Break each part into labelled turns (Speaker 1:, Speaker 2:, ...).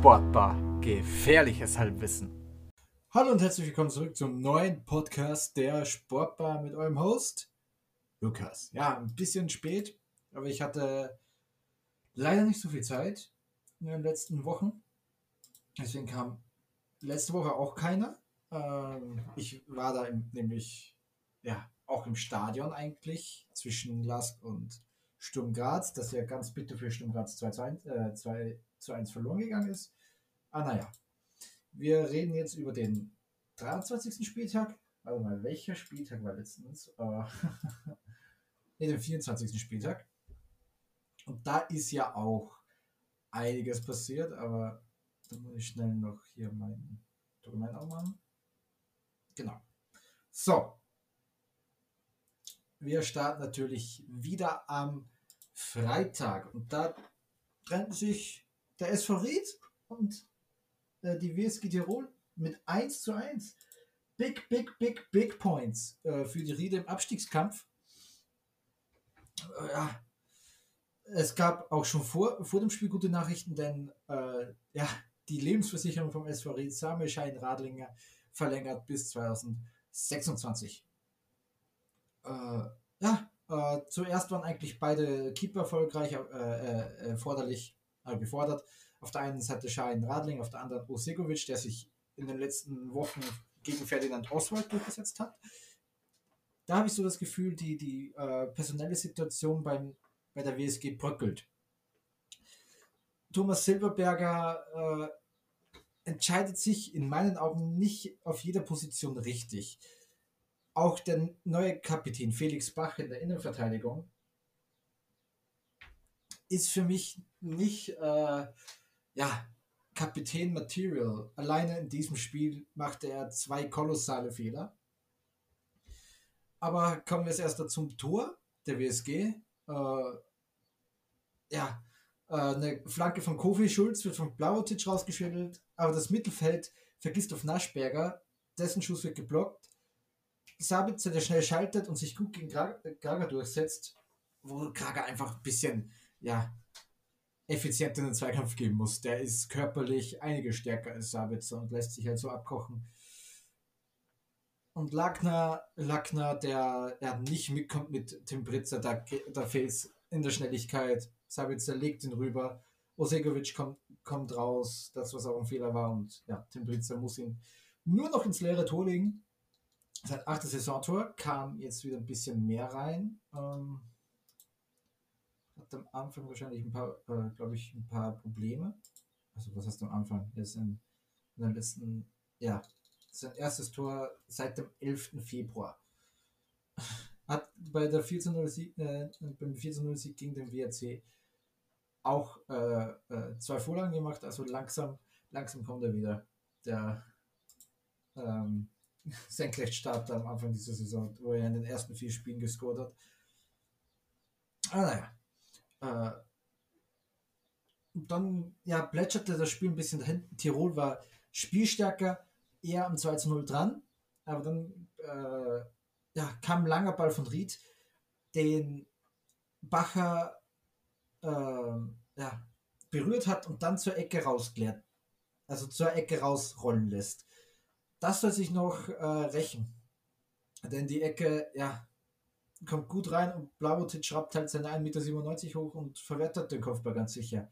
Speaker 1: Sportbar. Gefährliches Halbwissen.
Speaker 2: Hallo und herzlich willkommen zurück zum neuen Podcast der Sportbar mit eurem Host Lukas. Ja, ein bisschen spät, aber ich hatte leider nicht so viel Zeit in den letzten Wochen. Deswegen kam letzte Woche auch keiner. Ähm, ich war da nämlich ja auch im Stadion eigentlich zwischen Lask und Sturm Graz, das ja ganz bitter für Sturm Graz 2 zu 1, äh, 2 zu 1 verloren gegangen ist. Ah, naja. Wir reden jetzt über den 23. Spieltag. Warte mal, welcher Spieltag war letztens? Äh, ne, den 24. Spieltag. Und da ist ja auch einiges passiert, aber da muss ich schnell noch hier mein Dokument aufmachen. Genau. So, wir starten natürlich wieder am Freitag. Und da trennten sich der SV Ried und äh, die WSG Tirol mit 1 zu 1. Big, big, big, big Points äh, für die Riede im Abstiegskampf. Äh, ja, es gab auch schon vor, vor dem Spiel gute Nachrichten, denn äh, ja, die Lebensversicherung vom SV Ried Samelschein Radlinger verlängert bis 2026. Äh, ja, äh, zuerst waren eigentlich beide Keeper erfolgreich, äh, äh, erforderlich, äh, gefordert. Auf der einen Seite Schein Radling, auf der anderen Osegovic, der sich in den letzten Wochen gegen Ferdinand Oswald durchgesetzt hat. Da habe ich so das Gefühl, die, die äh, personelle Situation beim, bei der WSG bröckelt. Thomas Silberberger äh, entscheidet sich in meinen Augen nicht auf jeder Position richtig auch der neue Kapitän Felix Bach in der Innenverteidigung ist für mich nicht äh, ja, Kapitän Material. Alleine in diesem Spiel machte er zwei kolossale Fehler. Aber kommen wir erst zum Tor der WSG. Äh, ja, äh, eine Flanke von Kofi Schulz wird von Blautic rausgeschüttelt, aber das Mittelfeld vergisst auf Naschberger, dessen Schuss wird geblockt Sabitzer, der schnell schaltet und sich gut gegen Krager durchsetzt, wo Krager einfach ein bisschen, ja, effizient in den Zweikampf geben muss. Der ist körperlich einige stärker als Sabitzer und lässt sich halt so abkochen. Und Lackner, Lackner, der, der nicht mitkommt mit Tim Britzer, da, da fehlt es in der Schnelligkeit. Sabitzer legt ihn rüber. Osegovic kommt, kommt raus, das was auch ein Fehler war. Und ja, Tim Britzer muss ihn nur noch ins leere Tor legen sein achtes Saisontor kam jetzt wieder ein bisschen mehr rein. Ähm, hat am Anfang wahrscheinlich ein paar, äh, glaube ich, ein paar Probleme. Also was heißt am Anfang? Jetzt in, in den letzten, ja, sein erstes Tor seit dem 11. Februar. Hat bei der 14 Sieg, äh, beim 14 Sieg gegen den WRC auch äh, äh, zwei Vorlagen gemacht, also langsam, langsam kommt er wieder. Der ähm, Senkrechtstarter am Anfang dieser Saison, wo er in den ersten vier Spielen gescored hat. Ah, naja. Äh, dann ja, plätscherte das Spiel ein bisschen dahin. Tirol war spielstärker, eher am 2 zu 0 dran, aber dann äh, ja, kam ein langer Ball von Ried, den Bacher äh, ja, berührt hat und dann zur Ecke rausklärt. Also zur Ecke rausrollen lässt. Das soll sich noch äh, rächen. Denn die Ecke, ja, kommt gut rein und Blavotic schraubt halt seine 1,97 Meter hoch und verwertet den Kopfball ganz sicher.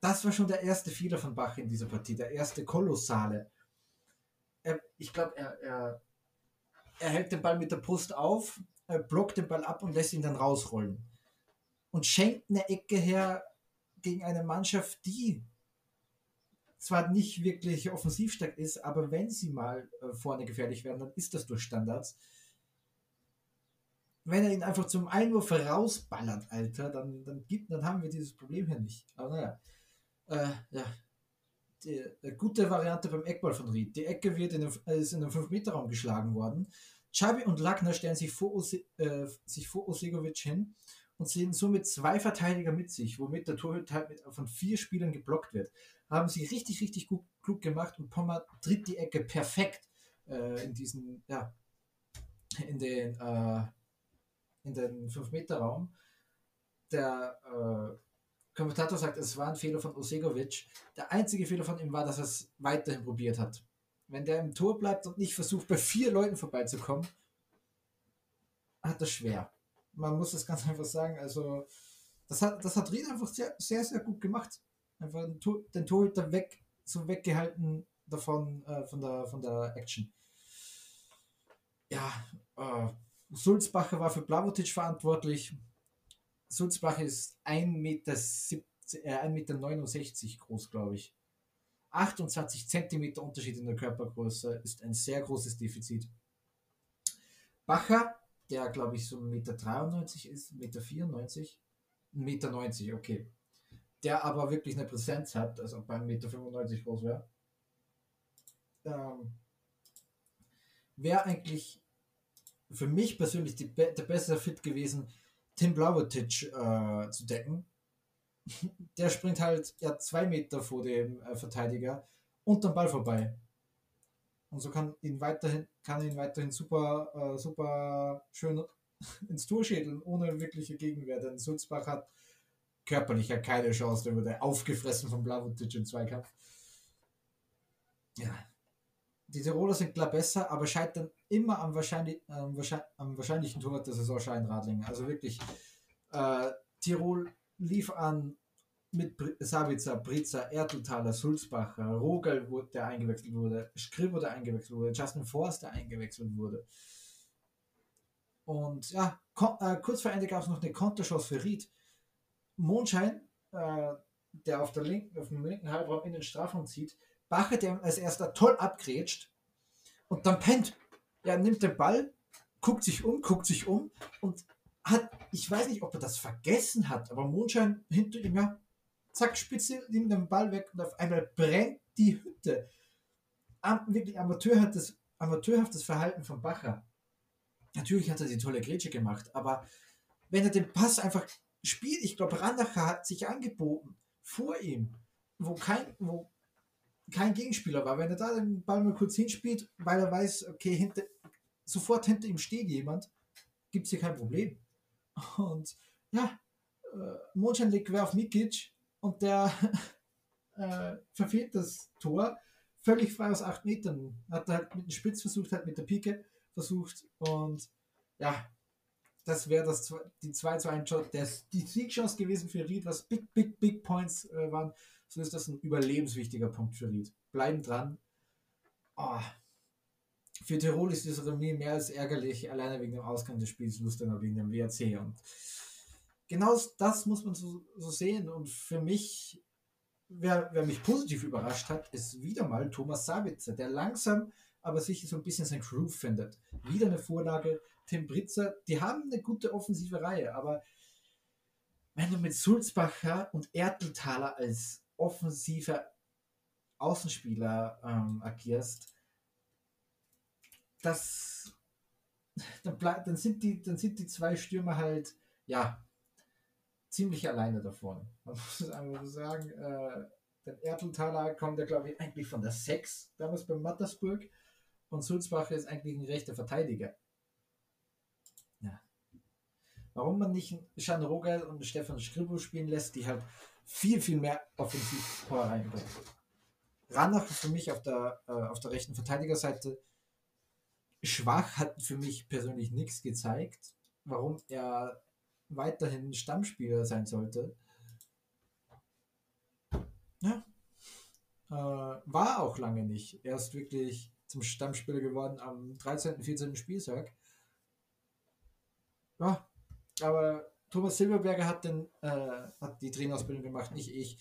Speaker 2: Das war schon der erste Fehler von Bach in dieser Partie, der erste kolossale. Er, ich glaube, er, er, er hält den Ball mit der Brust auf, er blockt den Ball ab und lässt ihn dann rausrollen. Und schenkt eine Ecke her gegen eine Mannschaft, die zwar nicht wirklich offensiv stark ist, aber wenn sie mal äh, vorne gefährlich werden, dann ist das durch Standards. Wenn er ihn einfach zum Einwurf rausballert, Alter, dann, dann, gibt, dann haben wir dieses Problem hier nicht. Aber naja. Äh, ja. Die, die, gute Variante beim Eckball von Ried. Die Ecke wird in den, ist in den 5-Meter-Raum geschlagen worden. Chabi und Lackner stellen sich vor, Ose, äh, sich vor Osegovic hin und sehen somit zwei Verteidiger mit sich, womit der Torhüter von vier Spielern geblockt wird haben sie richtig, richtig gut, klug gemacht und Pommer tritt die Ecke perfekt äh, in diesen, ja, in den, äh, in den 5-Meter-Raum. Der äh, Kommentator sagt, es war ein Fehler von Osegovic. Der einzige Fehler von ihm war, dass er es weiterhin probiert hat. Wenn der im Tor bleibt und nicht versucht, bei vier Leuten vorbeizukommen, hat er schwer. Man muss das ganz einfach sagen. Also, das hat, das hat Ried einfach sehr, sehr, sehr gut gemacht. Einfach den, Tor, den Torhüter weg, so weggehalten davon, äh, von, der, von der Action. Ja, äh, Sulzbacher war für Blavotic verantwortlich. Sulzbacher ist 1,69 Meter, äh, 1 Meter groß, glaube ich. 28 Zentimeter Unterschied in der Körpergröße ist ein sehr großes Defizit. Bacher, der glaube ich so 1,93 Meter ist, 1,94 Meter, 1,90 Meter, okay. Der aber wirklich eine Präsenz hat, also bei 1,95 Meter groß wäre. Ähm, wäre eigentlich für mich persönlich die, der bessere Fit gewesen, Tim Blavotic äh, zu decken. Der springt halt ja zwei Meter vor dem äh, Verteidiger und am Ball vorbei. Und so kann ihn weiterhin, kann ihn weiterhin super, äh, super schön ins Tor schädeln, ohne wirkliche Gegenwehr. Denn Sulzbach hat körperlich ja keine Chance, der wurde aufgefressen von Blavotic im Zweikampf. Ja, die Tiroler sind klar besser, aber scheitern immer am, wahrscheinlich, äh, am wahrscheinlichen Tor der Saison Scheinradling. Also wirklich, äh, Tirol lief an mit Savica, Britzer, Erteltaler, Sulzbacher, Rogel, der eingewechselt wurde, Skribo, der eingewechselt wurde, Justin Forst, der eingewechselt wurde. Und ja, äh, kurz vor Ende gab es noch eine Konterchance für Ried. Mondschein, äh, der auf, der linken, auf dem linken Halbraum in den Strafraum zieht, Bacher, der als erster toll abgrätscht und dann pennt. Er nimmt den Ball, guckt sich um, guckt sich um und hat, ich weiß nicht, ob er das vergessen hat, aber Mondschein hinter ihm, ja, zack, Spitze, nimmt den Ball weg und auf einmal brennt die Hütte. Am, wirklich amateurhaftes, amateurhaftes Verhalten von Bacher. Natürlich hat er die tolle Grätsche gemacht, aber wenn er den Pass einfach spielt, ich glaube, Randacher hat sich angeboten vor ihm, wo kein, wo kein Gegenspieler war. Wenn er da den Ball mal kurz hinspielt, weil er weiß, okay, hinter, sofort hinter ihm steht jemand, gibt es hier kein Problem. Und ja, äh, Mondschein legt quer auf Mikic und der äh, verfehlt das Tor völlig frei aus acht Metern. Hat er halt mit dem Spitz versucht, hat mit der Pike versucht und ja, das wäre das die 2 zu 1 Shot, der die Siegchance gewesen für Ried, was big, big, big Points äh, waren so ist das ein überlebenswichtiger Punkt für Ried. Bleiben dran. Oh. Für Tirol ist das Remis mehr als ärgerlich, alleine wegen dem Ausgang des Spiels, Lustenau wegen dem WRC. Und genau das muss man so, so sehen. Und für mich, wer, wer mich positiv überrascht hat, ist wieder mal Thomas Sabitzer, der langsam aber sicher so ein bisschen sein Groove findet. Wieder eine Vorlage. Tim Britzer, die haben eine gute offensive Reihe, aber wenn du mit Sulzbacher und Erteltaler als offensiver Außenspieler ähm, agierst, das dann, dann, sind die, dann sind die zwei Stürmer halt, ja, ziemlich alleine davon. Man muss es einfach sagen. Äh, der Erteltaler kommt ja, glaube ich, eigentlich von der 6, damals bei Mattersburg. Und Sulzbacher ist eigentlich ein rechter Verteidiger. Ja. Warum man nicht Jean Rogel und Stefan Skribo spielen lässt, die halt viel, viel mehr Offensivpower reinbringen. Ranach für mich auf der, äh, auf der rechten Verteidigerseite schwach, hat für mich persönlich nichts gezeigt, warum er weiterhin Stammspieler sein sollte. Ja. Äh, war auch lange nicht. Er ist wirklich zum Stammspieler geworden am 13., 14. Spieltag. Ja, aber Thomas Silberberger hat, den, äh, hat die Trainerausbildung gemacht, nicht ich.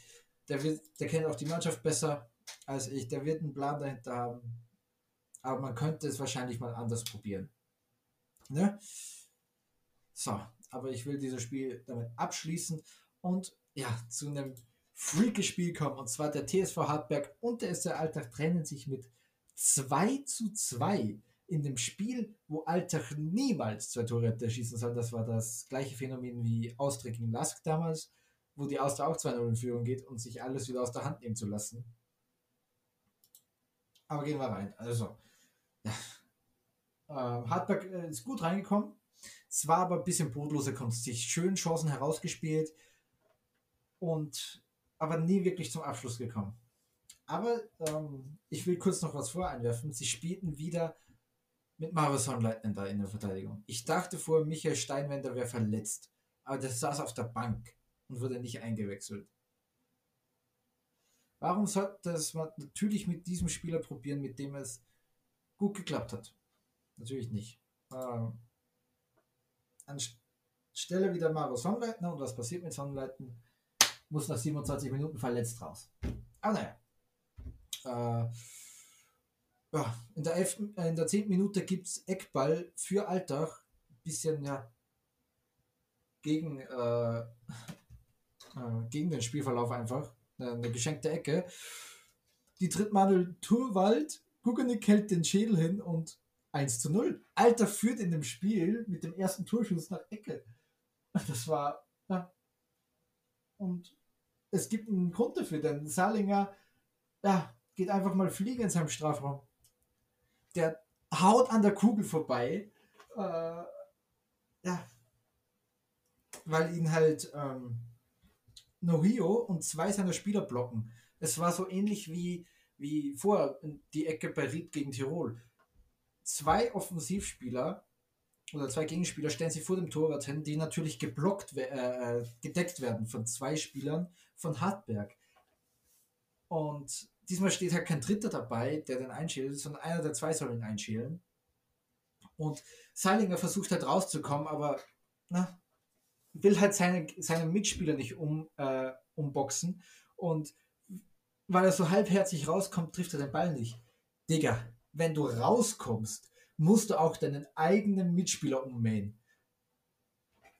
Speaker 2: Der, wird, der kennt auch die Mannschaft besser als ich. Der wird einen Plan dahinter haben. Aber man könnte es wahrscheinlich mal anders probieren. Ne? So, aber ich will dieses Spiel damit abschließen und ja, zu einem Freaky-Spiel kommen. Und zwar der TSV Hartberg und der SC Alltag trennen sich mit 2 zu 2 in dem Spiel, wo Altach niemals zwei Tore hätte schießen sollen, das war das gleiche Phänomen wie Austria gegen Lask damals, wo die Austria auch 2-0 in Führung geht und sich alles wieder aus der Hand nehmen zu lassen. Aber gehen wir rein. Also, ja. Ähm, Hartberg äh, ist gut reingekommen. Es war aber ein bisschen brotlose Kunst. Sich schön Chancen herausgespielt. und aber nie wirklich zum Abschluss gekommen. Aber ähm, ich will kurz noch was voreinwerfen. Sie spielten wieder mit Sonnleitner da in der Verteidigung. Ich dachte vor, Michael Steinwender wäre verletzt, aber der saß auf der Bank und wurde nicht eingewechselt. Warum sollte es man natürlich mit diesem Spieler probieren, mit dem es gut geklappt hat? Natürlich nicht. Ähm, anstelle wieder Marius Sonnleitner und was passiert mit Sonnleitner? Muss nach 27 Minuten verletzt raus. Aber naja. Äh, in der, elf, äh, in der 10. Minute gibt es Eckball für Alltag. Bisschen, ja, gegen, äh, äh, gegen den Spielverlauf einfach. Eine geschenkte Ecke. Die tritt Manuel Turwald. Gugenik hält den Schädel hin und 1 zu 0. Alter führt in dem Spiel mit dem ersten Torschuss nach Ecke. Das war. Ja. Und es gibt einen Grund dafür, denn Salinger ja, geht einfach mal fliegen in seinem Strafraum. Der haut an der Kugel vorbei. Äh, ja. Weil ihn halt ähm, Norio und zwei seiner Spieler blocken. Es war so ähnlich wie, wie vorher die Ecke bei Ried gegen Tirol. Zwei Offensivspieler oder zwei Gegenspieler stellen sich vor dem Torwart hin, die natürlich geblockt, äh, gedeckt werden von zwei Spielern von Hartberg. Und diesmal steht halt kein Dritter dabei, der den einschält, sondern einer der zwei soll ihn einschälen. Und Seilinger versucht halt rauszukommen, aber na, will halt seine, seine Mitspieler nicht um, äh, umboxen. Und weil er so halbherzig rauskommt, trifft er den Ball nicht. Digga, wenn du rauskommst, musst du auch deinen eigenen Mitspieler ummähen.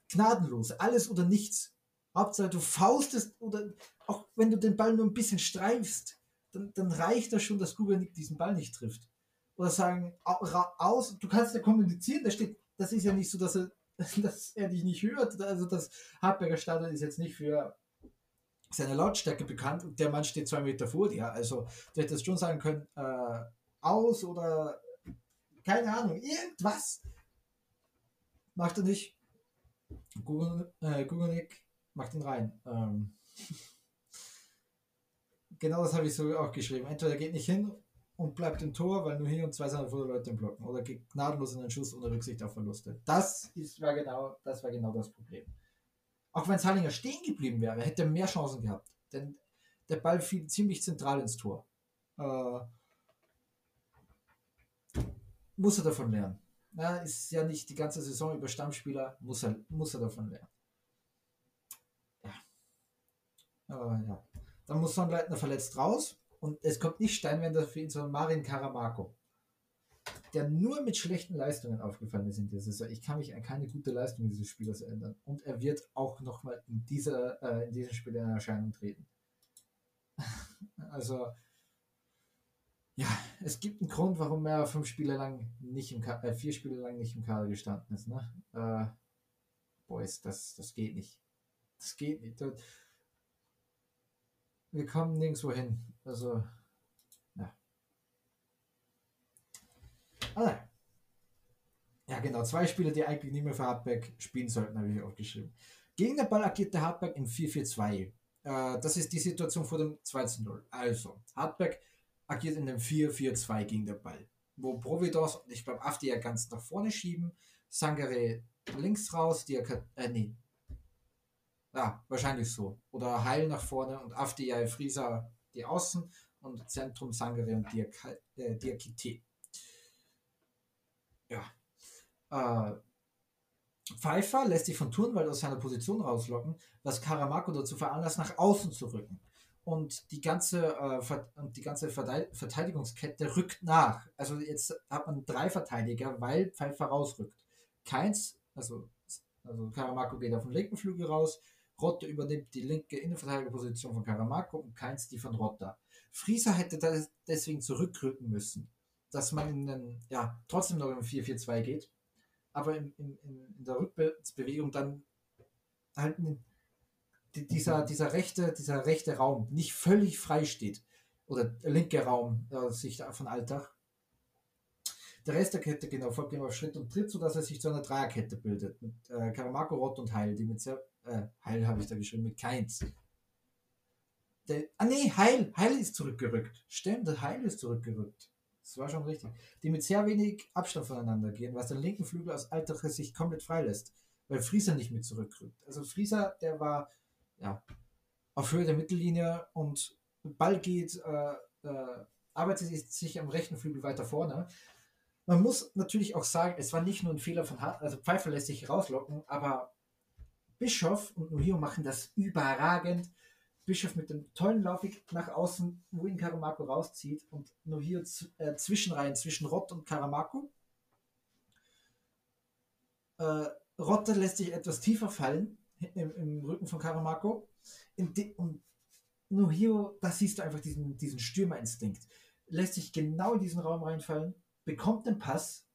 Speaker 2: Gnadenlos, alles oder nichts. Hauptsache du faustest oder auch wenn du den Ball nur ein bisschen streifst, dann, dann reicht das schon, dass Gubernick diesen Ball nicht trifft. Oder sagen, aus, du kannst ja kommunizieren, da steht, das ist ja nicht so, dass er, dass er dich nicht hört. Also das Hartberger Stadion ist jetzt nicht für seine Lautstärke bekannt und der Mann steht zwei Meter vor dir. Also du hättest schon sagen können, äh, aus oder keine Ahnung, irgendwas. Macht er nicht. Google, äh, macht ihn rein. Ähm, genau das habe ich so auch geschrieben. Entweder er geht nicht hin und bleibt im Tor, weil nur hier und zwei seiner Leute im Blocken. Oder geht gnadenlos in den Schuss ohne Rücksicht auf Verluste. Das ist, war, genau, das war genau das Problem. Auch wenn Salinger stehen geblieben wäre, hätte er mehr Chancen gehabt. Denn der Ball fiel ziemlich zentral ins Tor. Äh, muss er davon lernen. Na, ist ja nicht die ganze Saison über Stammspieler, muss er, muss er davon lernen. Ja. Aber ja. Dann muss Sonnleitner verletzt raus und es kommt nicht Steinwender für ihn, sondern Marin Karamako, der nur mit schlechten Leistungen aufgefallen ist in dieser Saison. Ich kann mich an keine gute Leistung dieses Spielers erinnern. Und er wird auch nochmal in, äh, in diesem Spiel in Erscheinung treten. also, ja, es gibt einen Grund, warum er fünf Spiele lang nicht im Kader, äh, vier Spiele lang nicht im Kader gestanden ist. Ne? Äh, Boys, das, das geht nicht. Das geht nicht wir kommen nirgendwo hin. Also, ja. Ah, ja, genau. Zwei Spieler, die eigentlich nicht mehr für Hardback spielen sollten, habe ich auch geschrieben. Gegen den Ball agiert der Hardback in 4-4-2. Äh, das ist die Situation vor dem 2-0. Also, Hardback agiert in dem 4-4-2 gegen den Ball. Wo Providors und ich glaube Afti ja ganz nach vorne schieben, Sangare links raus, Diak äh, nee, ja, wahrscheinlich so. Oder Heil nach vorne und Afdiay Frisa die Außen und Zentrum Sangare und Diak äh, Diakite. Ja. Äh, Pfeiffer lässt sich von Turnwald aus seiner Position rauslocken, was Karamako dazu veranlasst, nach außen zu rücken. Und die ganze, äh, die ganze Verteidigungskette rückt nach. Also jetzt hat man drei Verteidiger, weil Pfeiffer rausrückt. Keins, also, also Karamako geht auf den linken Flügel raus, Rotter übernimmt die linke Innenverteidigerposition von Karamako und Keins die von Rotter. Frieser hätte deswegen zurückrücken müssen, dass man in den, ja, trotzdem noch im 4-4-2 geht, aber in, in, in der Rückwärtsbewegung dann halt dieser, dieser, rechte, dieser rechte Raum nicht völlig frei steht. Oder linke Raum äh, sich von Alltag. Der Rest der Kette genau folgt ihm auf Schritt und Tritt, sodass er sich zu einer Dreierkette bildet. Mit äh, Karamako, Rott und Heil, die mit sehr äh, Heil habe ich da geschrieben, mit Keins. der, ah nee, Heil, Heil ist zurückgerückt. Stimmt, Heil ist zurückgerückt. Das war schon richtig. Die mit sehr wenig Abstand voneinander gehen, was den linken Flügel aus alterer Sicht komplett freilässt. Weil Frieser nicht mit zurückrückt. Also Frieser, der war ja, auf Höhe der Mittellinie und Ball geht, äh, äh, arbeitet sich am rechten Flügel weiter vorne. Man muss natürlich auch sagen, es war nicht nur ein Fehler von Hart, also Pfeiffer lässt sich rauslocken, aber Bischof und Nuhio machen das überragend. Bischof mit dem tollen Laufweg nach außen, wo ihn Karamako rauszieht und Nuhio äh, zwischenreihen zwischen Rott und Karamako. Äh, Rotte lässt sich etwas tiefer fallen im, im Rücken von Karamako. und Nuhio, da siehst du einfach diesen, diesen Stürmerinstinkt. Lässt sich genau in diesen Raum reinfallen, bekommt den Pass,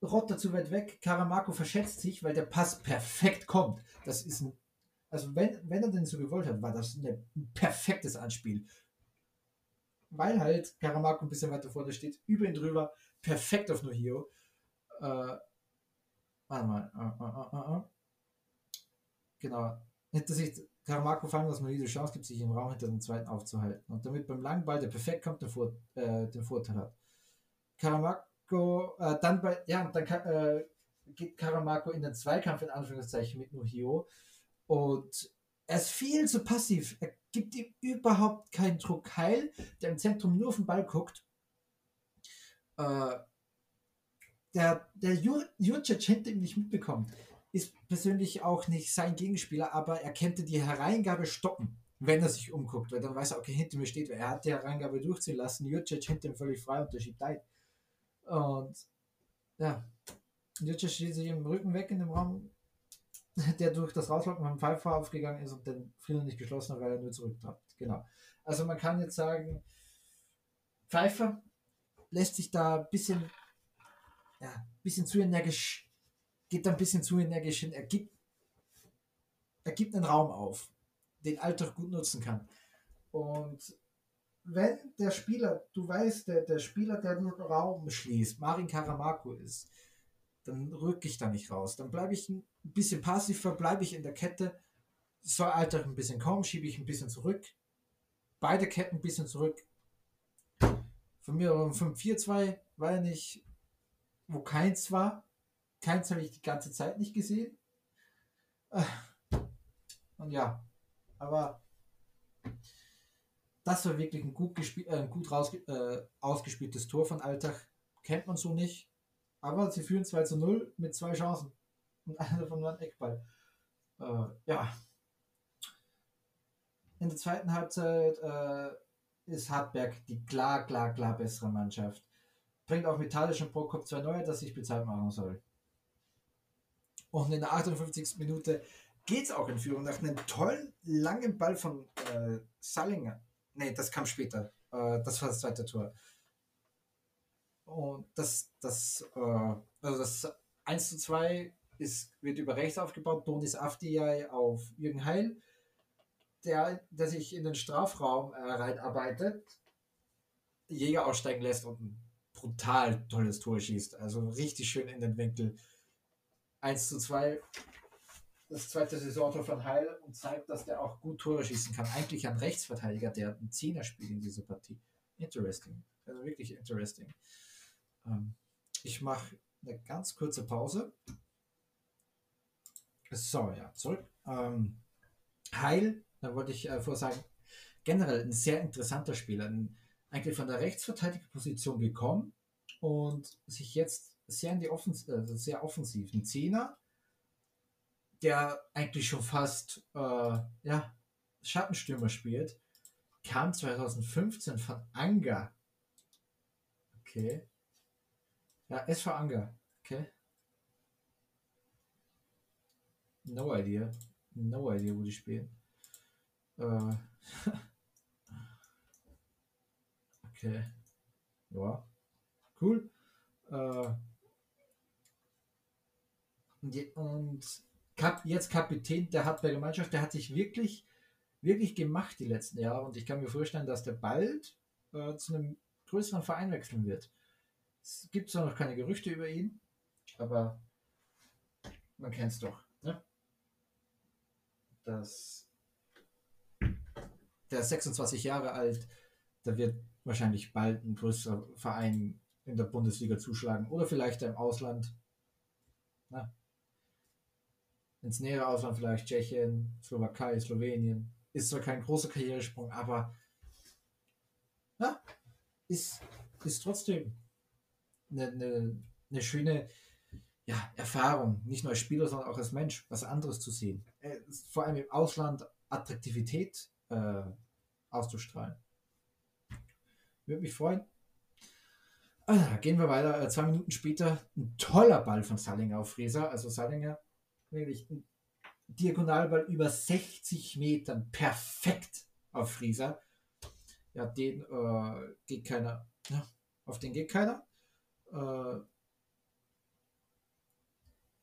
Speaker 2: Rotter zu weit weg, Karamako verschätzt sich, weil der Pass perfekt kommt. Das ist ein, also wenn, wenn er den so gewollt hat, war das eine, ein perfektes Anspiel. Weil halt Karamako ein bisschen weiter vorne steht, über ihn drüber, perfekt auf Nohio. Äh, warte mal, äh, äh, äh, äh, genau. Hinter sich Karamako fallen, dass man diese Chance gibt, sich im Raum hinter dem zweiten aufzuhalten. Und damit beim langen Ball, der perfekt kommt, den, Vor äh, den Vorteil hat. Karamako, äh, dann bei, ja, dann äh, geht Karamako in den Zweikampf in Anführungszeichen mit Nuhio und er ist viel zu passiv. Er gibt ihm überhaupt keinen Druck. Heil, der im Zentrum nur auf den Ball guckt. Äh, der der Jurcic hinter ihm nicht mitbekommt ist persönlich auch nicht sein Gegenspieler, aber er könnte die Hereingabe stoppen, wenn er sich umguckt, weil dann weiß er, okay, hinter mir steht, er hat die Hereingabe durchziehen lassen, Jurcic hinter ihm völlig frei und der schiebt ein. Und ja, Jurcic steht sich im Rücken weg in dem Raum, der durch das Rauslocken vom Pfeifer aufgegangen ist und den Frieden nicht geschlossen hat, weil er nur zurücktrappt. Genau. Also man kann jetzt sagen, Pfeifer lässt sich da ein bisschen, ja, bisschen zu energisch geht ein bisschen zu energisch hin. Er gibt, er gibt einen Raum auf, den Alltag gut nutzen kann. Und wenn der Spieler, du weißt, der, der Spieler, der den Raum schließt, Marin Karamako ist, dann rücke ich da nicht raus. Dann bleibe ich ein bisschen passiver, bleibe ich in der Kette, soll Alltag ein bisschen kommen, schiebe ich ein bisschen zurück. Beide Ketten ein bisschen zurück. Von mir 5-4-2, weil nicht, wo keins war. Keins habe ich die ganze Zeit nicht gesehen. Äh, und ja, aber das war wirklich ein gut, äh, gut äh, ausgespieltes Tor von Alltag. Kennt man so nicht. Aber sie führen 2 zu 0 mit zwei Chancen. Und einer davon war ein Eckball. Äh, ja. In der zweiten Halbzeit äh, ist Hartberg die klar, klar, klar bessere Mannschaft. Bringt auch metallischen Prokop zwei neue, dass sich bezahlt machen soll. Und in der 58. Minute geht es auch in Führung nach einem tollen, langen Ball von äh, Sallinger. Nee, das kam später. Äh, das war das zweite Tor. Und das, das, äh, also das 1 zu 2 ist, wird über rechts aufgebaut. Donis Afdiay auf Jürgen Heil, der, der sich in den Strafraum äh, reinarbeitet, Jäger aussteigen lässt und ein brutal tolles Tor schießt. Also richtig schön in den Winkel. 1 zu 2 das zweite Saisontor von Heil und zeigt, dass der auch gut Tore schießen kann. Eigentlich ein Rechtsverteidiger, der ein Zehner spielt in dieser Partie. Interesting. Also wirklich interesting. Ähm, ich mache eine ganz kurze Pause. So, ja, zurück. Ähm, Heil, da wollte ich äh, vorsagen, generell ein sehr interessanter Spieler. Ein, eigentlich von der Rechtsverteidigerposition gekommen und sich jetzt sehr in die Offens also sehr offensiv. Ein Zehner, der eigentlich schon fast äh, ja, Schattenstürmer spielt, kam 2015 von Anga. Okay. Ja, SV Anga. Okay. No idea. No idea, wo die spielen. Äh. okay. Ja. Cool. Äh. Und Kap, jetzt Kapitän der Hartberger Mannschaft, der hat sich wirklich, wirklich gemacht die letzten Jahre. Und ich kann mir vorstellen, dass der bald äh, zu einem größeren Verein wechseln wird. Es gibt zwar noch keine Gerüchte über ihn, aber man kennt es doch. Ne? Das der ist 26 Jahre alt, da wird wahrscheinlich bald ein größerer Verein in der Bundesliga zuschlagen oder vielleicht im Ausland. Na, ins nähere Ausland vielleicht Tschechien, Slowakei, Slowenien. Ist zwar kein großer Karrieresprung, aber ja, ist, ist trotzdem eine, eine, eine schöne ja, Erfahrung, nicht nur als Spieler, sondern auch als Mensch, was anderes zu sehen. Äh, vor allem im Ausland Attraktivität äh, auszustrahlen. Würde mich freuen. Ah, gehen wir weiter. Äh, zwei Minuten später ein toller Ball von Salinger auf Freser. Also Salinger, wirklich Diagonalball über 60 Metern. Perfekt auf Frieser. Ja, den äh, geht keiner. Ja, auf den geht keiner. Äh,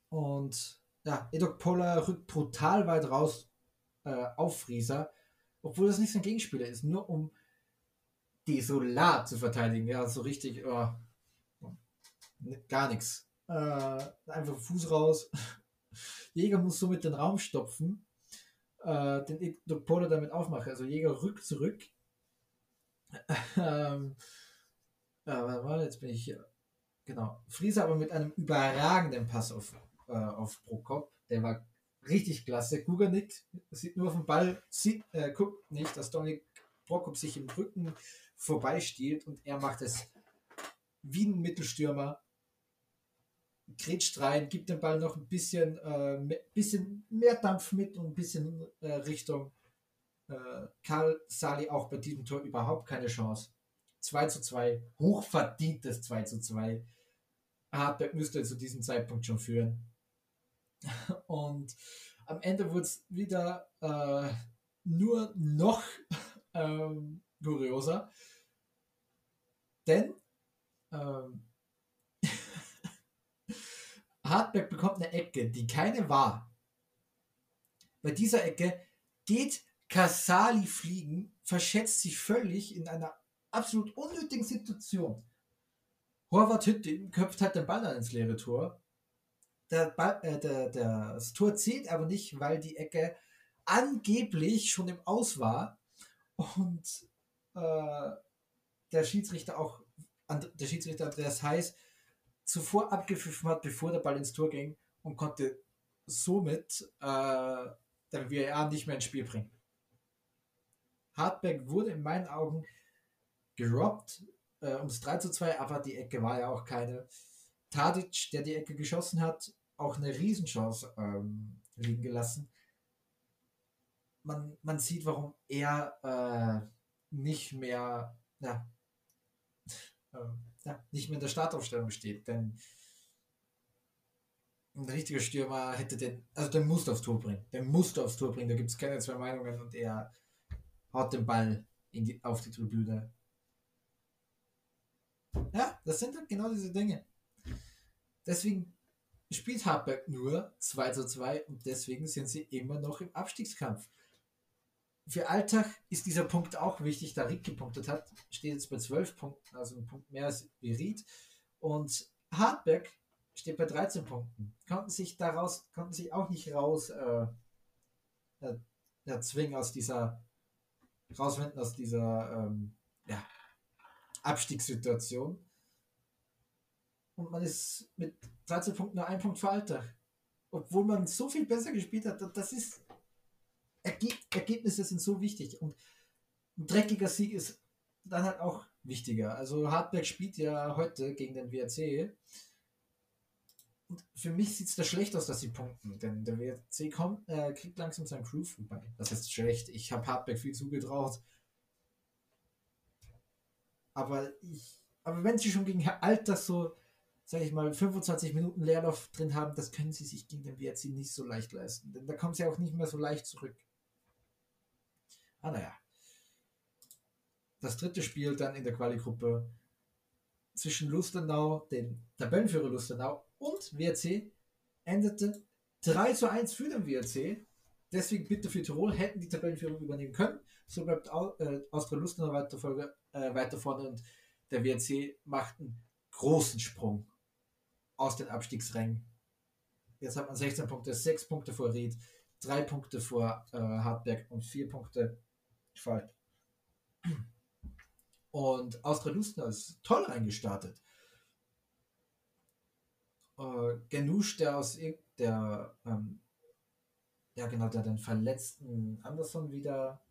Speaker 2: und ja, Edok Poller rückt brutal weit raus äh, auf Frieser, obwohl das nicht sein Gegenspieler ist, nur um desolat zu verteidigen. Ja, so richtig, oh, gar nichts. Äh, einfach Fuß raus. Jäger muss somit den Raum stopfen, äh, den Polar damit aufmachen. Also Jäger rückt zurück. ähm, äh, warte mal, jetzt bin ich hier. Genau. Friese aber mit einem überragenden Pass auf, äh, auf Prokop. Der war richtig klasse. Guga nickt, sieht nur auf den Ball, sieht, äh, guckt nicht, dass Dominik Prokop sich im Rücken vorbeistiehlt und er macht es wie ein Mittelstürmer. Grätscht rein, gibt den Ball noch ein bisschen, äh, bisschen mehr Dampf mit und ein bisschen äh, Richtung äh, Karl Sali auch bei diesem Tor überhaupt keine Chance. 2 zu 2, hochverdientes 2 zu 2. Hartberg müsste zu diesem Zeitpunkt schon führen. Und am Ende wurde es wieder äh, nur noch ähm, kurioser. Denn ähm, Hartberg bekommt eine Ecke, die keine war. Bei dieser Ecke geht Casali fliegen, verschätzt sich völlig in einer absolut unnötigen Situation. Horvath Hütte köpft halt den Ball ins leere Tor. Der Ball, äh, der, der, das Tor zählt aber nicht, weil die Ecke angeblich schon im Aus war und äh, der Schiedsrichter auch, der Schiedsrichter Andreas Heiß zuvor abgepfiffen hat, bevor der Ball ins Tor ging und konnte somit äh, den VAR nicht mehr ins Spiel bringen. Hartberg wurde in meinen Augen gerobbt äh, ums 3 zu 2, aber die Ecke war ja auch keine. Tadic, der die Ecke geschossen hat, auch eine Riesenchance ähm, liegen gelassen. Man, man sieht, warum er äh, nicht mehr ja, ähm, ja, nicht mehr in der Startaufstellung steht. Denn ein richtiger Stürmer hätte den, also der musste aufs Tor bringen. Der musste aufs Tor bringen. Da gibt es keine zwei Meinungen und er haut den Ball die, auf die Tribüne. Ja, das sind halt genau diese Dinge. Deswegen spielt Hartberg nur 2 zu 2 und deswegen sind sie immer noch im Abstiegskampf für Alltag ist dieser Punkt auch wichtig, da Rick gepunktet hat, steht jetzt bei 12 Punkten, also ein Punkt mehr als Ried. Und Hartberg steht bei 13 Punkten. Konnten sich daraus, konnten sich auch nicht raus äh, äh, zwingen aus dieser, rauswenden aus dieser ähm, ja, Abstiegssituation. Und man ist mit 13 Punkten nur ein Punkt vor Alltag. Obwohl man so viel besser gespielt hat, das ist Ergebnisse sind so wichtig und ein dreckiger Sieg ist dann halt auch wichtiger. Also Hartberg spielt ja heute gegen den WRC. Und für mich sieht es da schlecht aus, dass sie punkten, denn der WRC kommt, äh, kriegt langsam seinen Crew vorbei. Das ist schlecht. Ich habe Hartberg viel zugetraut. Aber ich, aber wenn sie schon gegen Herr Alter so, sage ich mal, 25 Minuten Leerlauf drin haben, das können sie sich gegen den WRC nicht so leicht leisten. Denn da kommen sie auch nicht mehr so leicht zurück. Ah, naja. Das dritte Spiel dann in der Quali-Gruppe zwischen Lustenau, dem Tabellenführer Lustenau und WRC endete 3 zu 1 für den WRC. Deswegen bitte für Tirol hätten die Tabellenführung übernehmen können. So bleibt äh, Austria Lustenau weiter, Folge, äh, weiter vorne und der WRC macht einen großen Sprung aus den Abstiegsrängen. Jetzt hat man 16 Punkte, 6 Punkte vor Ried, 3 Punkte vor äh, Hartberg und 4 Punkte Fall. Und Austria Lustenau ist toll reingestartet. Äh, Genusch, der aus der, ähm, ja genau, der den verletzten Anderson wieder.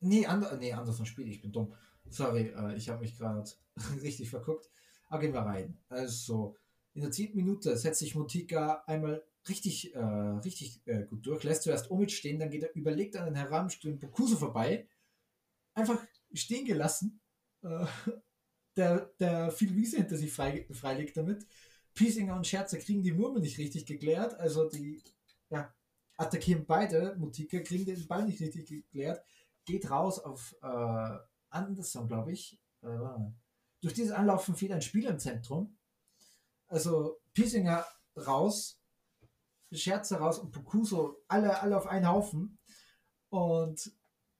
Speaker 2: Nee, Ander nee Anderson spielt, ich bin dumm. Sorry, äh, ich habe mich gerade richtig verguckt. Aber gehen wir rein. Also, in der 10. Minute setzt sich Motika einmal richtig, äh, richtig äh, gut durch, lässt zuerst Omid stehen, dann geht er überlegt an den heranstehenden Bokuso vorbei, einfach stehen gelassen. Äh, der, der viel Wiese hinter sich frei, freilegt damit. Piesinger und Scherzer kriegen die Murmel nicht richtig geklärt, also die ja, attackieren beide. Motika kriegen den Ball nicht richtig geklärt, geht raus auf äh, Anderson, glaube ich. Äh, durch dieses Anlaufen fiel ein Spieler im Zentrum. Also Piesinger raus, Scherzer raus und Pokuso alle, alle auf einen Haufen. Und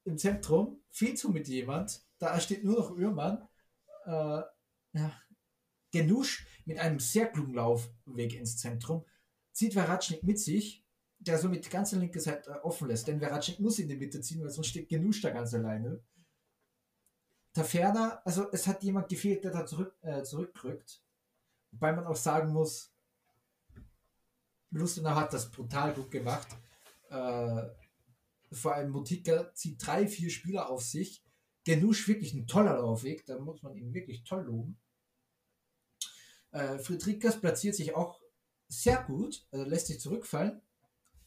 Speaker 2: im Zentrum fehlt so mit jemand. Da steht nur noch Uhrmann. Äh, ja, Genusch mit einem sehr klugen Laufweg ins Zentrum zieht Veratschnik mit sich, der somit die ganze linke Seite offen lässt. Denn Veratschnik muss in die Mitte ziehen, weil sonst steht Genusch da ganz alleine. Taferner, also es hat jemand gefehlt, der da zurück, äh, zurückrückt. Wobei man auch sagen muss, Lustenau hat das brutal gut gemacht. Äh, vor allem Motika zieht drei, vier Spieler auf sich. Genusch wirklich ein toller Laufweg, da muss man ihn wirklich toll loben. Äh, Friedrichs platziert sich auch sehr gut, also lässt sich zurückfallen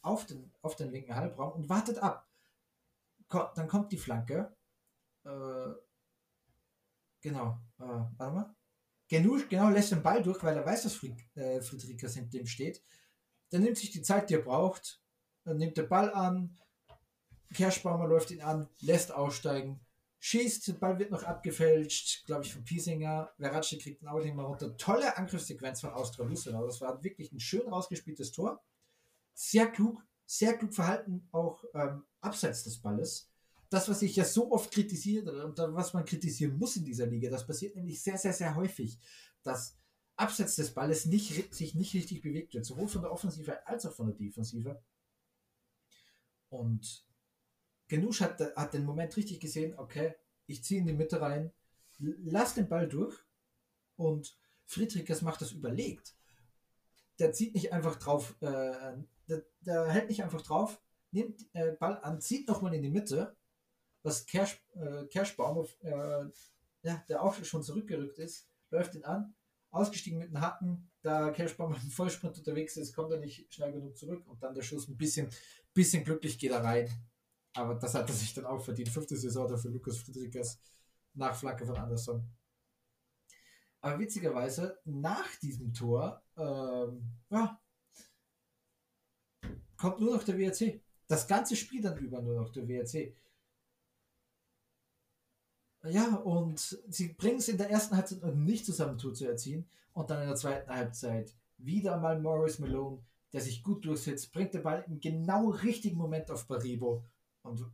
Speaker 2: auf den, auf den linken Halbraum und wartet ab. Ko dann kommt die Flanke. Äh, genau, äh, warte mal. Genusch genau lässt den Ball durch, weil er weiß, dass Fried, äh, Friedrichs hinter ihm steht. Dann nimmt sich die Zeit, die er braucht, dann nimmt der Ball an, Kerschbaumer läuft ihn an, lässt aussteigen, schießt, der Ball wird noch abgefälscht, glaube ich, von Piesinger. Veracci kriegt ein Outing mal runter. Tolle Angriffssequenz von Austria Lustenau. Das war wirklich ein schön rausgespieltes Tor. Sehr klug, sehr klug verhalten, auch ähm, abseits des Balles. Das, was ich ja so oft kritisiert und was man kritisieren muss in dieser Liga, das passiert nämlich sehr, sehr, sehr häufig, dass abseits des Balles nicht, sich nicht richtig bewegt wird, sowohl von der Offensive als auch von der Defensive. Und Genusch hat, hat den Moment richtig gesehen, okay, ich ziehe in die Mitte rein, lass den Ball durch und Friedrichs macht das überlegt. Der zieht nicht einfach drauf, äh, der, der, hält nicht einfach drauf, nimmt äh, Ball an, zieht nochmal in die Mitte, was Kersch, äh, Kerschbaum, äh, ja, der auch schon zurückgerückt ist, läuft ihn an, ausgestiegen mit dem Hacken, da Kerschbaum im Vollsprint unterwegs ist, kommt er nicht schnell genug zurück und dann der Schuss ein bisschen, bisschen glücklich geht er rein. Aber das hat er sich dann auch verdient. Fünfte Saison dafür Lukas Friedrichs nach Flanke von Anderson. Aber witzigerweise, nach diesem Tor, ähm, ja, kommt nur noch der WRC. Das ganze Spiel dann über nur noch der WRC. Ja, und sie bringen es in der ersten Halbzeit nicht zusammen zu erzielen. Und dann in der zweiten Halbzeit wieder mal Morris Malone, der sich gut durchsetzt, bringt den Ball im genau richtigen Moment auf Baribo. Und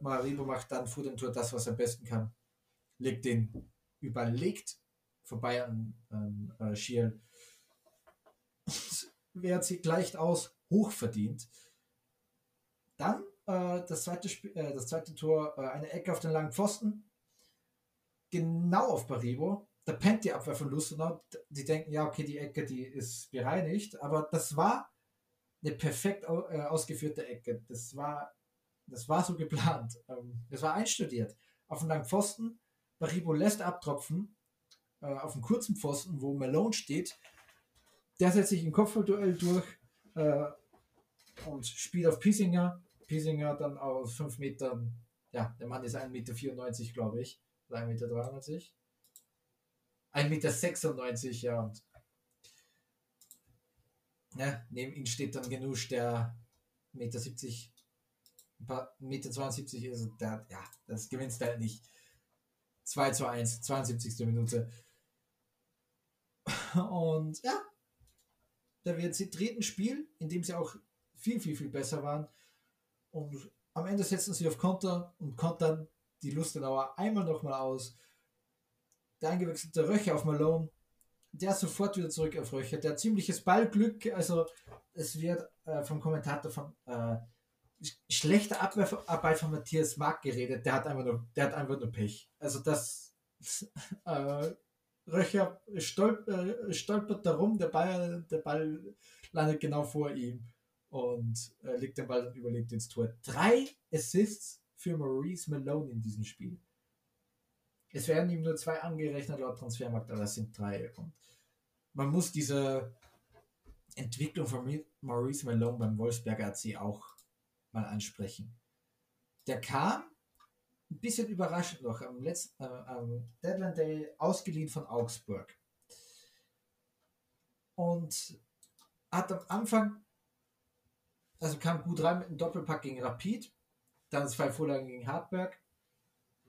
Speaker 2: Maribo macht dann vor dem Tor das, was er am besten kann. Legt den überlegt vorbei an, an äh, Schiel. WRC gleicht aus, hochverdient. Dann äh, das, zweite Sp äh, das zweite Tor, äh, eine Ecke auf den langen Pfosten. Genau auf Baribo. Da pennt die Abwehr von Lustenau. Die denken, ja, okay, die Ecke, die ist bereinigt. Aber das war eine perfekt äh, ausgeführte Ecke. Das war das war so geplant. Ähm, das war einstudiert. Auf dem langen Pfosten, Baribo lässt abtropfen, äh, auf dem kurzen Pfosten, wo Malone steht. Der setzt sich im Kopfballduell durch äh, und spielt auf Piesinger. Piesinger dann aus 5 Metern, ja, der Mann ist 1,94 Meter, glaube ich. Oder 1,93 Meter. 1,96 Meter, ja. Und ja, neben ihm steht dann Genusch, der 1,70 Meter Meter 72 ist, der, ja, das gewinnst du halt nicht. 2 zu 1, 72. Minute. Und ja, da wird sie dritten Spiel, in dem sie auch viel, viel, viel besser waren. Und am Ende setzen sie auf Konter und kontern die Lustenauer einmal nochmal aus. Der eingewechselte Röcher auf Malone, der sofort wieder zurück auf Röcher. Der ziemliches Ballglück, also es wird äh, vom Kommentator von äh, schlechte Abwehrarbeit von Matthias Mark geredet, der hat einfach nur, der hat einfach nur Pech. Also das äh, Röcher stolp, äh, stolpert darum, der Ball, der Ball landet genau vor ihm und äh, legt den Ball dann überlegt ins Tor. Drei Assists für Maurice Malone in diesem Spiel. Es werden ihm nur zwei angerechnet laut Transfermarkt, aber das sind drei. Und man muss diese Entwicklung von Maurice Malone beim Wolfsberger AC auch mal ansprechen. Der kam ein bisschen überraschend noch am letzten äh, am Deadline Day ausgeliehen von Augsburg. Und hat am Anfang, also kam gut rein mit einem Doppelpack gegen Rapid, dann zwei Vorlagen gegen Hartberg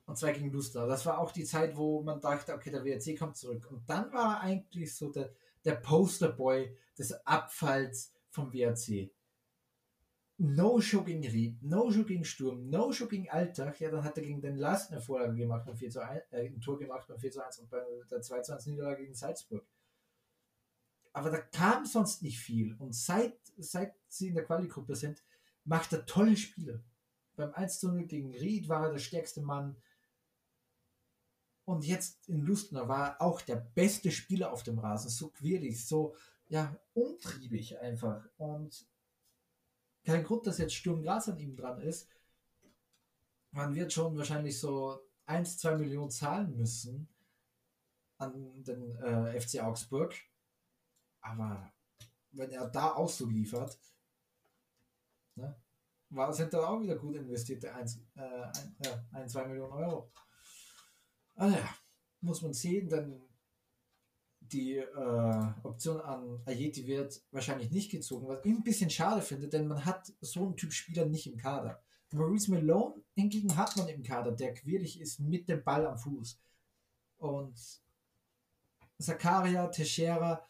Speaker 2: und zwei gegen Luster. Das war auch die Zeit, wo man dachte, okay, der WRC kommt zurück. Und dann war er eigentlich so der, der Posterboy des Abfalls vom WRC. No-Show gegen Ried, No-Show gegen Sturm, No-Show gegen Alltag. Ja, dann hat er gegen den Last eine Vorlage gemacht beim 4 zu 1, äh, ein Tor gemacht beim 4 zu 1 und bei der 2 zu 1 Niederlage gegen Salzburg. Aber da kam sonst nicht viel. Und seit, seit sie in der Quali-Gruppe sind, macht er tolle Spiele. Beim 1 zu 0 gegen Ried war er der stärkste Mann. Und jetzt in Lustner war er auch der beste Spieler auf dem Rasen. So quirlig, so ja, umtriebig einfach. Und kein Grund, dass jetzt Sturm Graz an ihm dran ist. Man wird schon wahrscheinlich so 1, 2 Millionen zahlen müssen an den äh, FC Augsburg. Aber wenn er da auch so liefert, war, sind dann auch wieder gut investierte 1, äh, 1, ja, 1 2 Millionen Euro. Also ja, muss man sehen, denn die äh, Option an Ayeti wird wahrscheinlich nicht gezogen, was ich ein bisschen schade finde, denn man hat so einen Typ Spieler nicht im Kader. Maurice Malone hingegen hat man im Kader, der quirlig ist mit dem Ball am Fuß. Und Zakaria, Teixeira,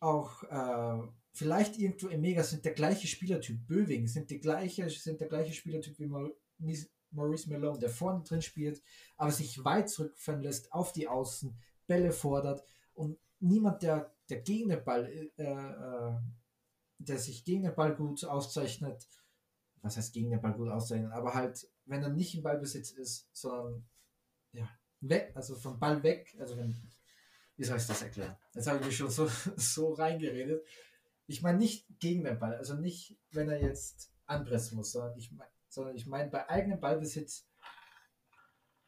Speaker 2: auch äh, vielleicht irgendwo im Mega sind der gleiche Spielertyp. Böwing sind, die gleiche, sind der gleiche Spielertyp wie Maurice Malone, der vorne drin spielt, aber sich weit zurückfallen lässt auf die Außen, Bälle fordert und niemand, der, der gegen den Ball, äh, äh, der sich gegen den Ball gut auszeichnet, was heißt gegen den Ball gut auszeichnet, aber halt, wenn er nicht im Ballbesitz ist, sondern ja, weg, also vom Ball weg, also wenn, wie soll ich das erklären? Jetzt habe ich mich schon so, so reingeredet. Ich meine nicht gegen den Ball, also nicht, wenn er jetzt anpressen muss, sondern ich meine, sondern ich meine bei eigenem Ballbesitz,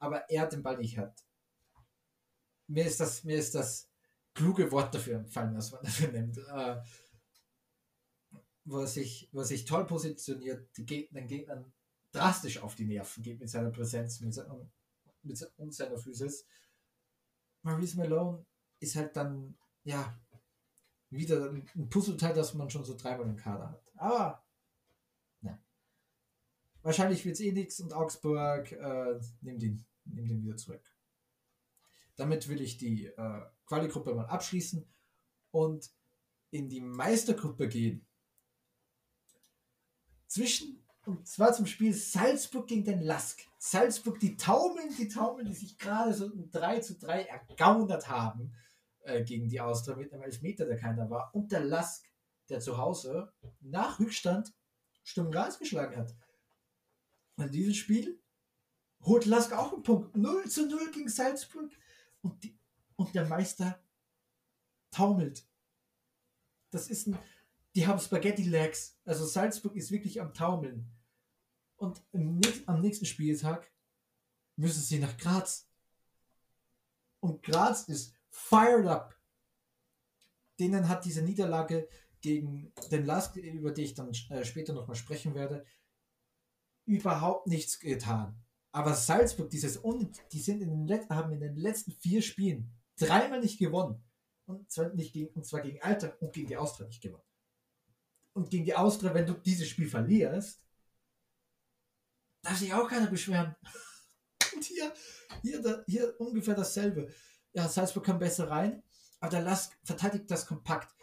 Speaker 2: aber er den Ball nicht hat. Mir ist das, mir ist das kluge Wort dafür empfallen, was man dafür nimmt. Äh, er sich, er sich toll positioniert, den Gegnern drastisch auf die Nerven geht mit seiner Präsenz mit seiner, mit, und seiner Physis. Maurice Malone ist halt dann, ja, wieder ein Puzzleteil, das man schon so dreimal im Kader hat. Aber, ne. Wahrscheinlich wird es eh nichts und Augsburg äh, nimmt, ihn, nimmt ihn wieder zurück. Damit will ich die äh, Quali-Gruppe mal abschließen und in die Meistergruppe gehen. Zwischen, und zwar zum Spiel Salzburg gegen den Lask. Salzburg, die taumeln, die taumeln, die sich gerade so ein 3 zu 3 ergaunert haben äh, gegen die Austria mit einem Elfmeter, der keiner war. Und der Lask, der zu Hause nach Rückstand Sturm Graz geschlagen hat. Und dieses Spiel holt Lask auch einen Punkt. 0 zu 0 gegen Salzburg. Und die und der Meister taumelt. Das ist ein, die haben Spaghetti Legs. Also Salzburg ist wirklich am Taumeln. Und am nächsten Spieltag müssen sie nach Graz. Und Graz ist fired up. Denen hat diese Niederlage gegen den Lask, über die ich dann äh, später nochmal sprechen werde, überhaupt nichts getan. Aber Salzburg, dieses und die sind in den haben in den letzten vier Spielen dreimal nicht gewonnen. Und zwar, nicht gegen, und zwar gegen Alter und gegen die Austria nicht gewonnen. Und gegen die Austria, wenn du dieses Spiel verlierst, darf sich auch keiner beschweren. Und hier, hier, hier ungefähr dasselbe. Ja, Salzburg kam besser rein, aber der Lask verteidigt das kompakt,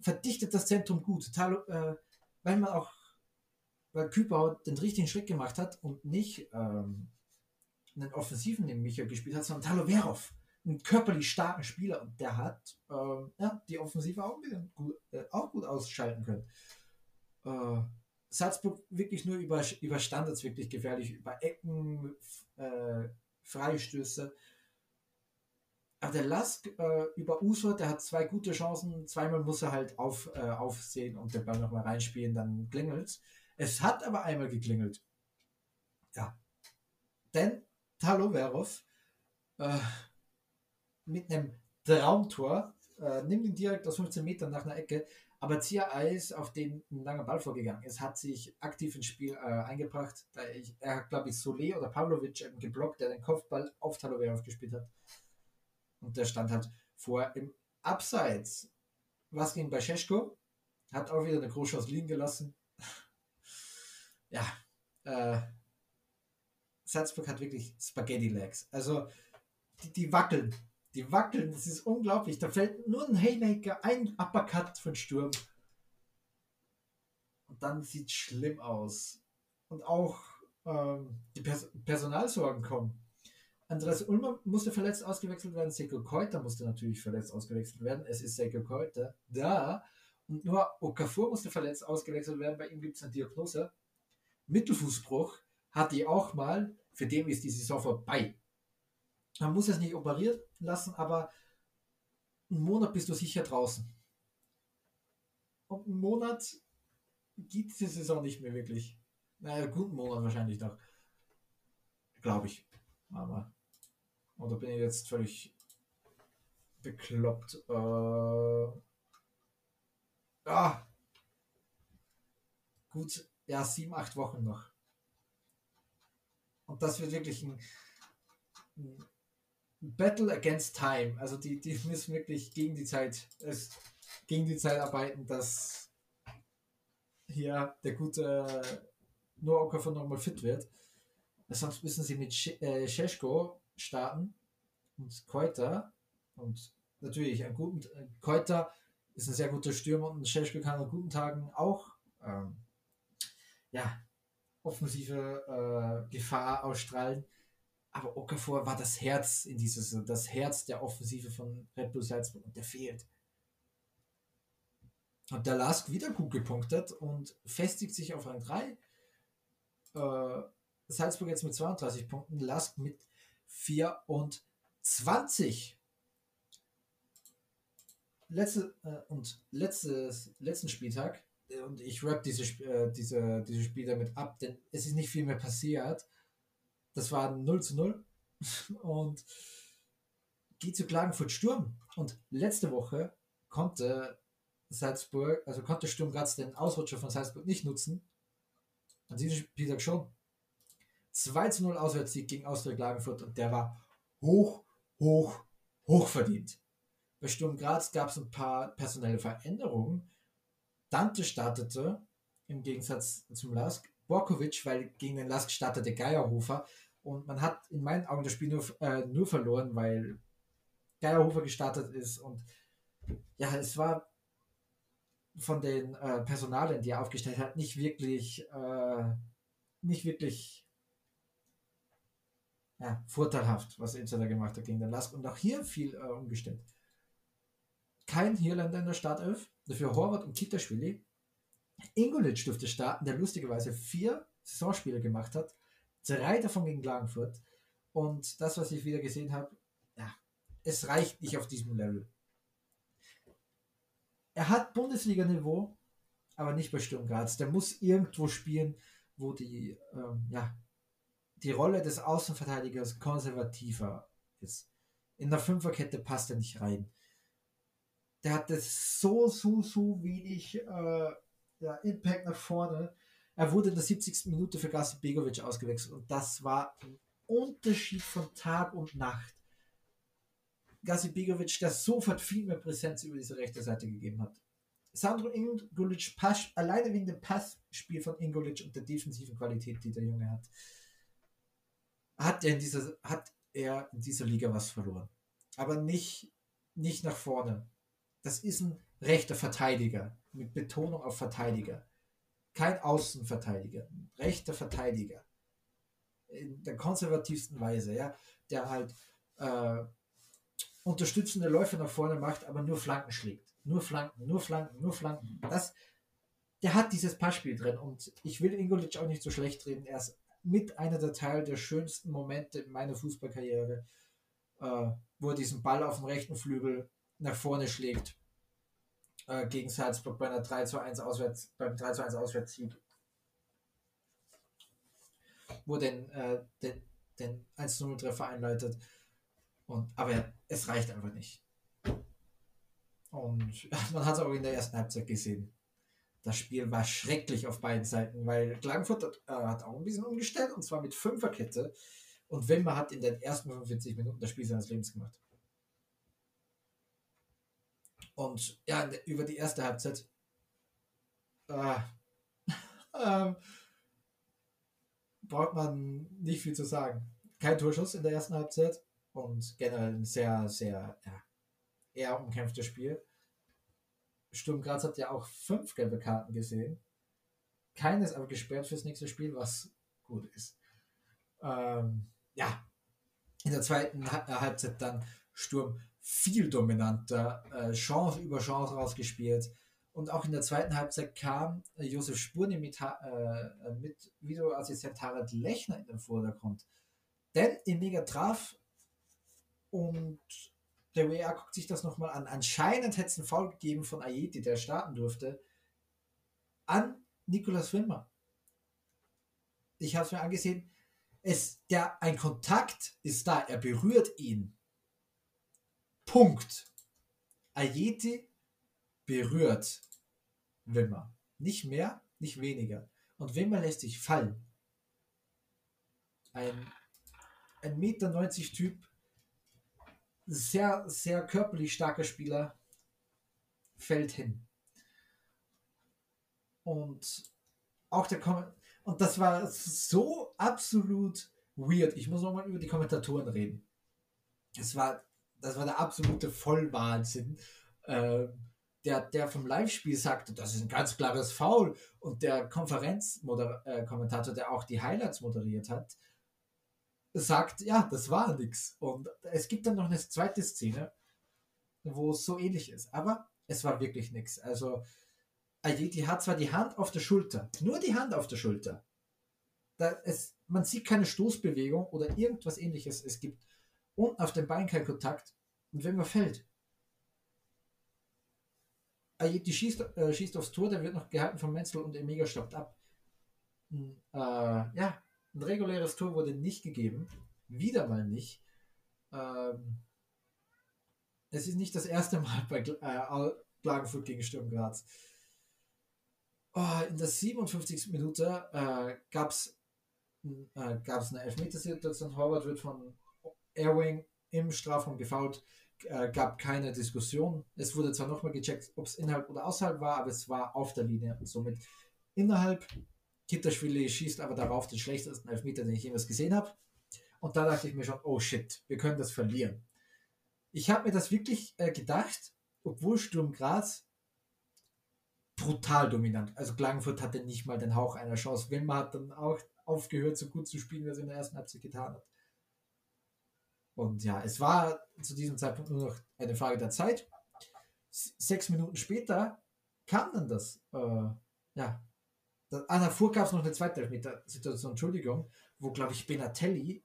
Speaker 2: verdichtet das Zentrum gut, total, äh, weil man auch, weil Kübauer den richtigen Schritt gemacht hat und nicht ähm, einen Offensiven neben Michael gespielt hat, sondern Talo Verov einen körperlich starken Spieler und der hat äh, ja, die Offensive auch, gut, äh, auch gut ausschalten können. Äh, Salzburg wirklich nur über, über Standards wirklich gefährlich, über Ecken, äh, Freistöße. Aber der Lask äh, über Uso, der hat zwei gute Chancen. Zweimal muss er halt auf, äh, aufsehen und den Ball nochmal reinspielen, dann klingelt es. hat aber einmal geklingelt. Ja. Denn Taloverov äh, mit einem Traumtor äh, nimmt ihn direkt aus 15 Metern nach einer Ecke, aber Zia Eis, auf den ein langer Ball vorgegangen ist, hat sich aktiv ins Spiel äh, eingebracht. Da ich, er hat, glaube ich, Solé oder Pavlovic geblockt, der den Kopfball auf Taloverov gespielt hat. Und der stand halt vor im Abseits. Was ging bei Scheschko? Hat auch wieder eine Großchance liegen gelassen. ja, äh, Salzburg hat wirklich Spaghetti Legs. Also, die, die wackeln. Die wackeln, das ist unglaublich. Da fällt nur ein Haymaker, ein Uppercut von Sturm. Und dann sieht es schlimm aus. Und auch ähm, die Pers Personalsorgen kommen. Andreas Ulmer musste verletzt ausgewechselt werden, Seko Keuter musste natürlich verletzt ausgewechselt werden. Es ist Seko Keuter da. Und nur Okafor musste verletzt ausgewechselt werden. Bei ihm gibt es eine Diagnose. Mittelfußbruch hatte ich auch mal. Für den ist die Saison vorbei. Man muss es nicht operieren lassen, aber einen Monat bist du sicher draußen. Und einen Monat gibt es die Saison nicht mehr wirklich. Naja, guten Monat wahrscheinlich noch. Glaube ich. Aber oder bin ich jetzt völlig bekloppt? Äh, ah, gut, ja, sieben, acht Wochen noch. Und das wird wirklich ein, ein Battle against Time. Also die, die müssen wirklich gegen die Zeit, es, gegen die Zeit arbeiten, dass hier der gute Noah Okafor nochmal fit wird. Sonst müssen sie mit Scheschko starten und Keuter. Und natürlich ein guten Keuter ist ein sehr guter Stürmer und Scheschko kann an guten Tagen auch ähm, ja, offensive äh, Gefahr ausstrahlen. Aber Okafor war das Herz in dieses, das Herz der Offensive von Red Bull Salzburg und der fehlt. Und der Lask wieder gut gepunktet und festigt sich auf Rang 3. Äh, Salzburg jetzt mit 32 Punkten, Lask mit 24. Letzte, äh, und letztes, letzten Spieltag, äh, und ich rap diese, äh, diese, diese Spiel damit ab, denn es ist nicht viel mehr passiert. Das war 0 zu 0 und geht zu Klagenfurt Sturm. Und letzte Woche konnte Salzburg, also konnte Sturm Graz den Ausrutscher von Salzburg nicht nutzen. An diesem Spieltag schon. 2 zu 0 Auswärtssieg gegen Austria Klagenfurt und der war hoch, hoch, hoch verdient. Bei Sturm Graz gab es ein paar personelle Veränderungen. Dante startete im Gegensatz zum Lask. Borkovic, weil gegen den Lask startete Geierhofer. Und man hat in meinen Augen das Spiel nur, äh, nur verloren, weil Geierhofer gestartet ist. Und ja, es war von den äh, Personalien, die er aufgestellt hat, nicht wirklich, äh, nicht wirklich ja, vorteilhaft, was Inter da gemacht hat gegen den Lask. Und auch hier viel äh, umgestellt. Kein Hirländer in der Startelf, dafür Horvath und Kitaschwili. Ingolic durfte starten, der lustigerweise vier Saisonspiele gemacht hat, drei davon gegen Klagenfurt. Und das, was ich wieder gesehen habe, ja, es reicht nicht auf diesem Level. Er hat Bundesliga-Niveau, aber nicht bei Sturm Graz. Der muss irgendwo spielen, wo die, ähm, ja, die Rolle des Außenverteidigers konservativer ist. In der Fünferkette passt er nicht rein. Der hatte so, so, so wenig äh, ja, Impact nach vorne. Er wurde in der 70. Minute für Gassi Begovic ausgewechselt und das war ein Unterschied von Tag und Nacht. Gassi Begovic, der sofort viel mehr Präsenz über diese rechte Seite gegeben hat. Sandro Ingolic passt alleine wegen dem Passspiel von Ingolic und der defensiven Qualität, die der Junge hat hat er in dieser, hat er in dieser Liga was verloren. Aber nicht, nicht nach vorne. Das ist ein rechter Verteidiger, mit Betonung auf Verteidiger. Kein Außenverteidiger, ein rechter Verteidiger. In der konservativsten Weise, ja, der halt äh, unterstützende Läufe nach vorne macht, aber nur Flanken schlägt. Nur Flanken, nur Flanken, nur Flanken. Das, der hat dieses Passspiel drin und ich will Ingolic auch nicht so schlecht reden. Er ist mit einer der Teil der schönsten Momente in meiner Fußballkarriere, äh, wo er diesen Ball auf dem rechten Flügel nach vorne schlägt äh, gegen Salzburg bei einer 3 zu 1 Auswärts, beim 3 zu 1 Auswärtssieg. Wo den, äh, den, den 1-0-Treffer einleitet. Und, aber es reicht einfach nicht. Und man hat es auch in der ersten Halbzeit gesehen. Das Spiel war schrecklich auf beiden Seiten, weil Klagenfurt hat, äh, hat auch ein bisschen umgestellt und zwar mit Fünferkette. Und Wimmer hat in den ersten 45 Minuten das Spiel seines Lebens gemacht. Und ja, über die erste Halbzeit äh, äh, braucht man nicht viel zu sagen. Kein Torschuss in der ersten Halbzeit und generell ein sehr, sehr ja, eher umkämpftes Spiel. Sturm Graz hat ja auch fünf gelbe Karten gesehen. Keines aber gesperrt fürs nächste Spiel, was gut ist. Ähm, ja, in der zweiten äh, Halbzeit dann Sturm viel dominanter, äh, Chance über Chance rausgespielt. Und auch in der zweiten Halbzeit kam äh, Josef Spurni mit, äh, mit Videoassistent Harald Lechner in den Vordergrund. Denn Mega traf und der WR guckt sich das nochmal an. Anscheinend hätte es einen Foul gegeben von Ayeti, der starten durfte, an Nikolaus Wimmer. Ich habe es mir angesehen. Es, der, ein Kontakt ist da, er berührt ihn. Punkt. Ayeti berührt Wimmer. Nicht mehr, nicht weniger. Und Wimmer lässt sich fallen. Ein, ein Meter 90 Typ sehr, sehr körperlich starker Spieler fällt hin. Und auch der Kom und das war so absolut weird. Ich muss nochmal über die Kommentatoren reden. Das war, das war der absolute Vollwahnsinn. Äh, der, der vom Live-Spiel sagte, das ist ein ganz klares Foul. Und der Konferenzkommentator, äh, der auch die Highlights moderiert hat, sagt, ja, das war nichts. Und es gibt dann noch eine zweite Szene, wo es so ähnlich ist. Aber es war wirklich nichts. Also, Ayeti hat zwar die Hand auf der Schulter, nur die Hand auf der Schulter. Da es, man sieht keine Stoßbewegung oder irgendwas ähnliches. Es gibt unten auf dem Bein keinen Kontakt. Und wenn man fällt, Ayeti schießt, äh, schießt aufs Tor, der wird noch gehalten von Menzel und Emega stoppt ab. Hm, äh, ja, ein reguläres Tor wurde nicht gegeben. Wieder mal nicht. Ähm, es ist nicht das erste Mal bei äh, Klagenfurt gegen Sturm Graz. Oh, in der 57. Minute äh, gab es äh, eine Elfmetersituation. Horvath wird von Airwing im Strafraum gefault. Äh, gab keine Diskussion. Es wurde zwar nochmal gecheckt, ob es innerhalb oder außerhalb war, aber es war auf der Linie. Somit innerhalb Kitterschwili schießt aber darauf den schlechtesten Elfmeter, den ich jemals gesehen habe. Und da dachte ich mir schon, oh shit, wir können das verlieren. Ich habe mir das wirklich äh, gedacht, obwohl Sturm Graz brutal dominant. Also Klagenfurt hatte nicht mal den Hauch einer Chance. Wilma hat dann auch aufgehört, so gut zu spielen, wie er es in der ersten Halbzeit getan hat. Und ja, es war zu diesem Zeitpunkt nur noch eine Frage der Zeit. sechs Minuten später kam dann das, äh, ja, Ah, davor gab es noch eine zweite Elfmeter-Situation, Entschuldigung, wo, glaube ich, Benatelli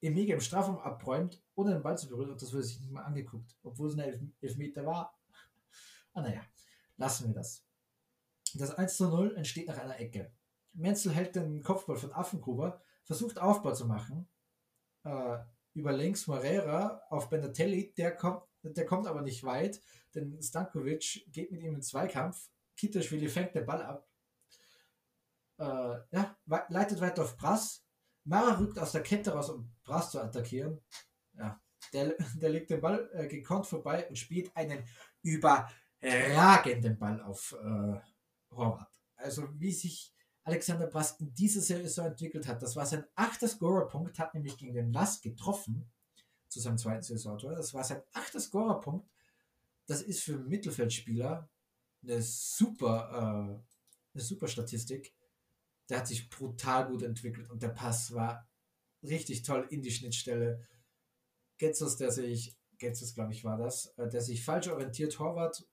Speaker 2: im Mega im Strafraum abräumt, ohne den Ball zu berühren und das wurde sich nicht mal angeguckt, obwohl es ein Elf Elfmeter war. Ah, naja, lassen wir das. Das 1 zu 0 entsteht nach einer Ecke. Menzel hält den Kopfball von Affengruber, versucht Aufbau zu machen, äh, über links Morera auf Benatelli, der kommt, der kommt aber nicht weit, denn Stankovic geht mit ihm in Zweikampf, Kitaschwili fängt den Ball ab, äh, ja, leitet weiter auf Brass. Mara rückt aus der Kette raus, um Brass zu attackieren. Ja, der, der legt den Ball äh, gekonnt vorbei und spielt einen überragenden Ball auf äh, Horvath. Also wie sich Alexander Brass in dieser Saison entwickelt hat, das war sein achter Scorerpunkt, hat nämlich gegen den Lass getroffen zu seinem zweiten Saisontor. Das war sein achter Scorerpunkt. Das ist für Mittelfeldspieler eine super, äh, eine super Statistik der hat sich brutal gut entwickelt und der Pass war richtig toll in die Schnittstelle. Getzos, der sich, Getzos glaube ich war das, äh, der sich falsch orientiert, Torwart,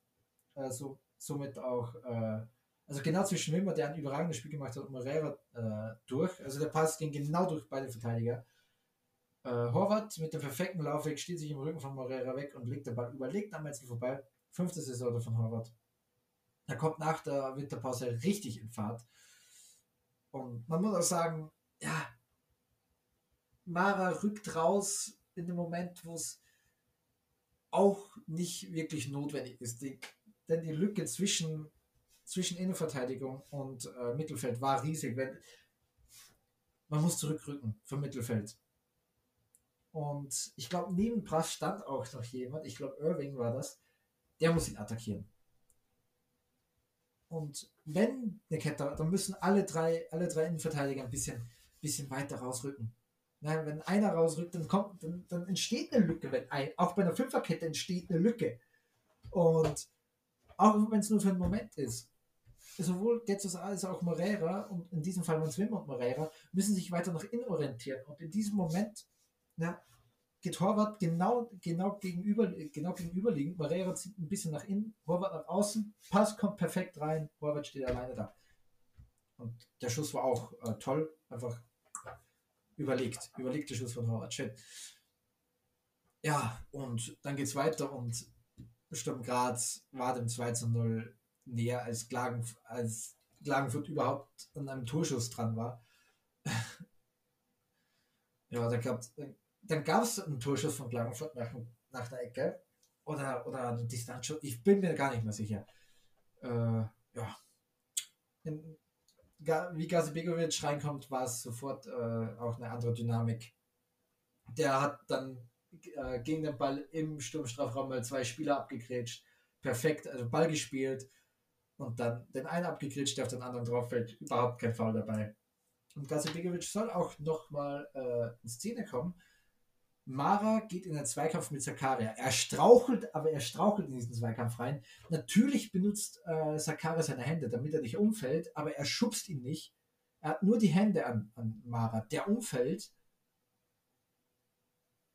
Speaker 2: äh, so, somit auch, äh, also genau zwischen Wimmer, der ein überragendes Spiel gemacht hat, und Moreira äh, durch. Also der Pass ging genau durch beide Verteidiger. Äh, Horvath mit dem perfekten Laufweg steht sich im Rücken von Moreira weg und legt den Ball überlegt am Metzel vorbei. Fünfte Saison von Horvath. Er kommt nach der Winterpause richtig in Fahrt. Und man muss auch sagen, ja, Mara rückt raus in dem Moment, wo es auch nicht wirklich notwendig ist. Die, denn die Lücke zwischen, zwischen Innenverteidigung und äh, Mittelfeld war riesig. Wenn, man muss zurückrücken vom Mittelfeld. Und ich glaube, neben Brass stand auch noch jemand, ich glaube, Irving war das, der muss ihn attackieren. Und wenn eine Kette, dann müssen alle drei, alle drei Innenverteidiger ein bisschen, bisschen weiter rausrücken. Na, wenn einer rausrückt, dann kommt, dann, dann entsteht eine Lücke. Wenn ein, auch bei einer Fünferkette entsteht eine Lücke. Und auch wenn es nur für einen Moment ist. Sowohl Getzos als auch Moreira, und in diesem Fall Manswim und Moreira, müssen sich weiter nach innen orientieren. Und in diesem Moment na, geht Horvath genau, genau, gegenüber, genau gegenüberliegend. Moreira zieht ein bisschen nach innen, Horvath nach außen, Pass kommt perfekt rein, Horvath steht alleine da. Und der Schuss war auch äh, toll, einfach überlegt. Überlegter Schuss von Horvath. Schön. Ja, und dann geht es weiter und Sturm Graz war dem 2 zu 0 näher als, Klagen, als Klagenfurt überhaupt an einem Torschuss dran war. ja, da gab dann gab es einen Torschuss von Klagenfurt nach, nach der Ecke oder, oder einen Distanzschuss. Ich bin mir gar nicht mehr sicher. Äh, ja. In, wie Gazibegovic reinkommt, war es sofort äh, auch eine andere Dynamik. Der hat dann äh, gegen den Ball im Sturmstrafraum mal zwei Spieler abgegrätscht. Perfekt, also Ball gespielt und dann den einen abgegrätscht, der auf den anderen drauf fällt. Überhaupt kein Foul dabei. Und Gazibegovic soll auch nochmal äh, in Szene kommen. Mara geht in den Zweikampf mit Sakaria. Er strauchelt, aber er strauchelt in diesen Zweikampf rein. Natürlich benutzt äh, Sakaria seine Hände, damit er nicht umfällt, aber er schubst ihn nicht. Er hat nur die Hände an, an Mara. Der umfällt.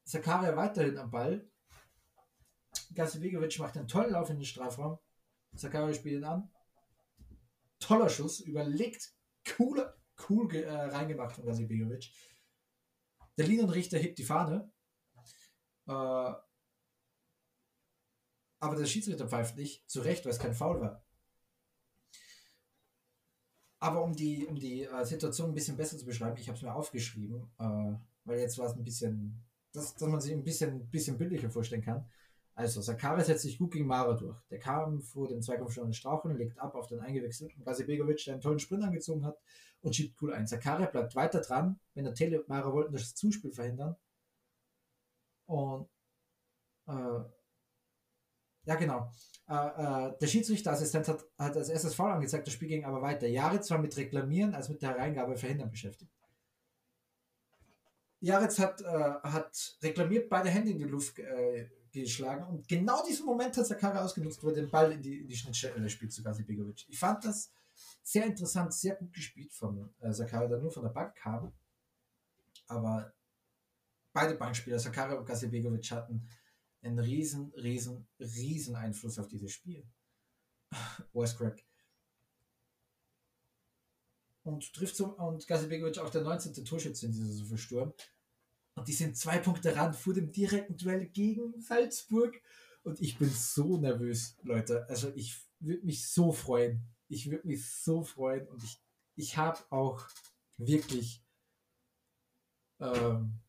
Speaker 2: Sakaria weiterhin am Ball. Gasibegovic macht einen tollen Lauf in den Strafraum. Sakaria spielt ihn an. Toller Schuss, überlegt, cooler, cool äh, reingemacht von Gasibegovic. Der Linienrichter hebt die Fahne aber der Schiedsrichter pfeift nicht, zu Recht, weil es kein Foul war. Aber um die, um die äh, Situation ein bisschen besser zu beschreiben, ich habe es mir aufgeschrieben, äh, weil jetzt war es ein bisschen, dass, dass man sich ein bisschen, bisschen bildlicher vorstellen kann. Also, Sakari setzt sich gut gegen Mara durch. Der kam vor dem Zweikampf schon in Straucheln, legt ab auf den eingewechselten Gazibegovic, der einen tollen Sprint angezogen hat und schiebt cool ein. Sakari bleibt weiter dran, wenn der Tele und Mara wollten das Zuspiel verhindern und äh, ja, genau. Äh, äh, der Schiedsrichterassistent hat, hat als erstes Foul angezeigt, das Spiel ging aber weiter. Jaritz war mit Reklamieren als mit der Hereingabe verhindern beschäftigt. Jaritz hat, äh, hat reklamiert, beide Hände in die Luft äh, geschlagen und genau diesen Moment hat Sakara ausgenutzt, wo er den Ball in die, in die Schnittstelle spielt zu Gazi Begovic. Ich fand das sehr interessant, sehr gut gespielt von äh, Sakara, der nur von der Bank kam. Aber beide Bankspieler, Sakara und Gazibegovic, hatten einen riesen, riesen, riesen Einfluss auf dieses Spiel. Wes Crack. Und trifft so, und Gazibegovic auch der 19. Torschütze in dieser Saison für Sturm. Und die sind zwei Punkte ran vor dem direkten Duell gegen Salzburg. Und ich bin so nervös, Leute. Also ich würde mich so freuen. Ich würde mich so freuen. Und ich, ich habe auch wirklich ähm,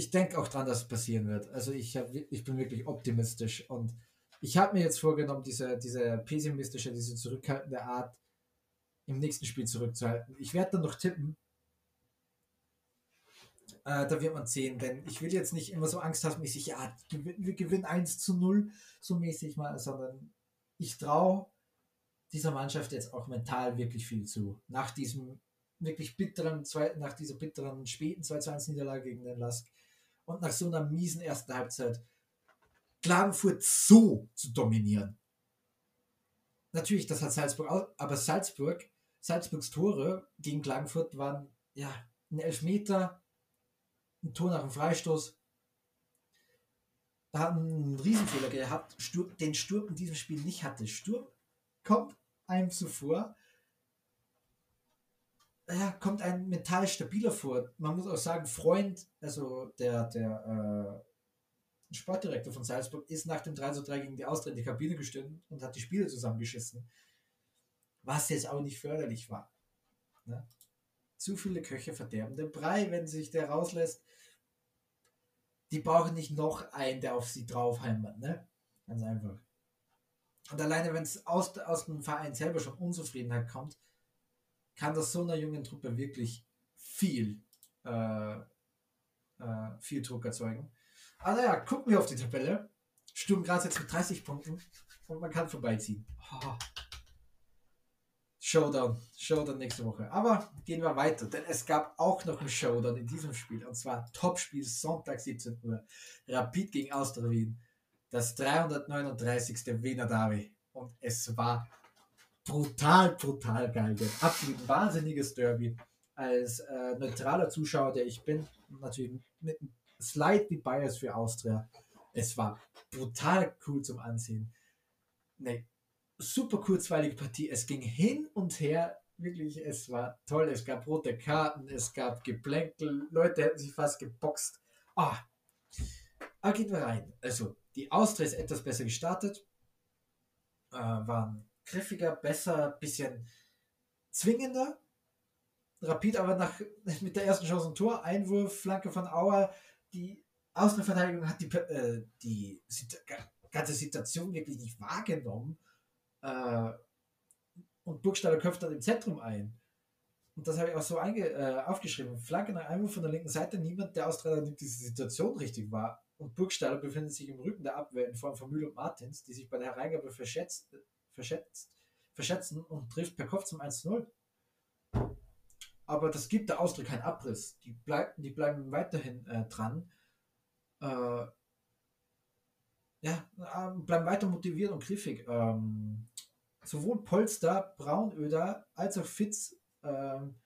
Speaker 2: ich denke auch dran, dass es passieren wird. Also ich, hab, ich bin wirklich optimistisch und ich habe mir jetzt vorgenommen, diese, diese pessimistische, diese zurückhaltende Art im nächsten Spiel zurückzuhalten. Ich werde dann noch tippen. Äh, da wird man sehen, denn ich will jetzt nicht immer so angsthaftmäßig, ja, wir gewinnen 1 zu 0, so mäßig mal, sondern ich traue dieser Mannschaft jetzt auch mental wirklich viel zu. Nach diesem wirklich bitteren, nach dieser bitteren späten 2-1 Niederlage gegen den Lask und nach so einer miesen ersten Halbzeit Klagenfurt so zu dominieren. Natürlich, das hat Salzburg auch, aber Salzburg, Salzburgs Tore gegen Klagenfurt waren ja ein Elfmeter, ein Tor nach dem Freistoß. Da hat einen Riesenfehler gehabt, Sturm, den Sturm in diesem Spiel nicht hatte. Sturm kommt einem zuvor ja, kommt ein mental stabiler vor. Man muss auch sagen, Freund, also der, der äh, Sportdirektor von Salzburg, ist nach dem 3 zu 3 gegen die Austria in die Kabine gestanden und hat die Spiele zusammengeschissen. Was jetzt auch nicht förderlich war. Ne? Zu viele Köche verderben den Brei, wenn sich der rauslässt. Die brauchen nicht noch einen, der auf sie draufheimert. Ne? Ganz einfach. Und alleine, wenn es aus, aus dem Verein selber schon Unzufriedenheit kommt, kann das so einer jungen Truppe wirklich viel, äh, äh, viel Druck erzeugen. Also ja, gucken wir auf die Tabelle. Sturm Graz jetzt mit 30 Punkten und man kann vorbeiziehen. Oh. Showdown, Showdown nächste Woche. Aber gehen wir weiter, denn es gab auch noch einen Showdown in diesem Spiel und zwar Topspiel Sonntag 17 Uhr. Rapid gegen Austria Wien. Das 339. Wiener Derby. Und es war brutal, brutal geil. Absolut wahnsinniges Derby. Als äh, neutraler Zuschauer, der ich bin, natürlich mit slightly bias für Austria. Es war brutal cool zum Ansehen. Eine super kurzweilige Partie. Es ging hin und her. Wirklich, es war toll. Es gab rote Karten, es gab Geplänkel. Leute hätten sich fast geboxt. Ah, aber gehen wir rein. Also, die Austria ist etwas besser gestartet. Äh, waren griffiger, besser, bisschen zwingender. Rapid aber nach, mit der ersten Chance ein Tor, Einwurf, Flanke von Auer. Die Außenverteidigung hat die, äh, die ganze Situation wirklich nicht wahrgenommen. Äh, und Burgstaller köpft dann im Zentrum ein. Und das habe ich auch so einge, äh, aufgeschrieben. Flanke nach Einwurf von der linken Seite. Niemand der Australier nimmt diese Situation richtig wahr. Und Burgstaller befindet sich im Rücken der Abwehr in Form von Mühl und Martins, die sich bei der Hereingabe verschätzt, verschätzt, verschätzen und trifft per Kopf zum 1-0. Aber das gibt der Austria keinen Abriss. Die, bleib, die bleiben weiterhin äh, dran. Äh, ja, äh, bleiben weiter motiviert und griffig. Ähm, sowohl Polster, Braunöder als auch Fitz ähm,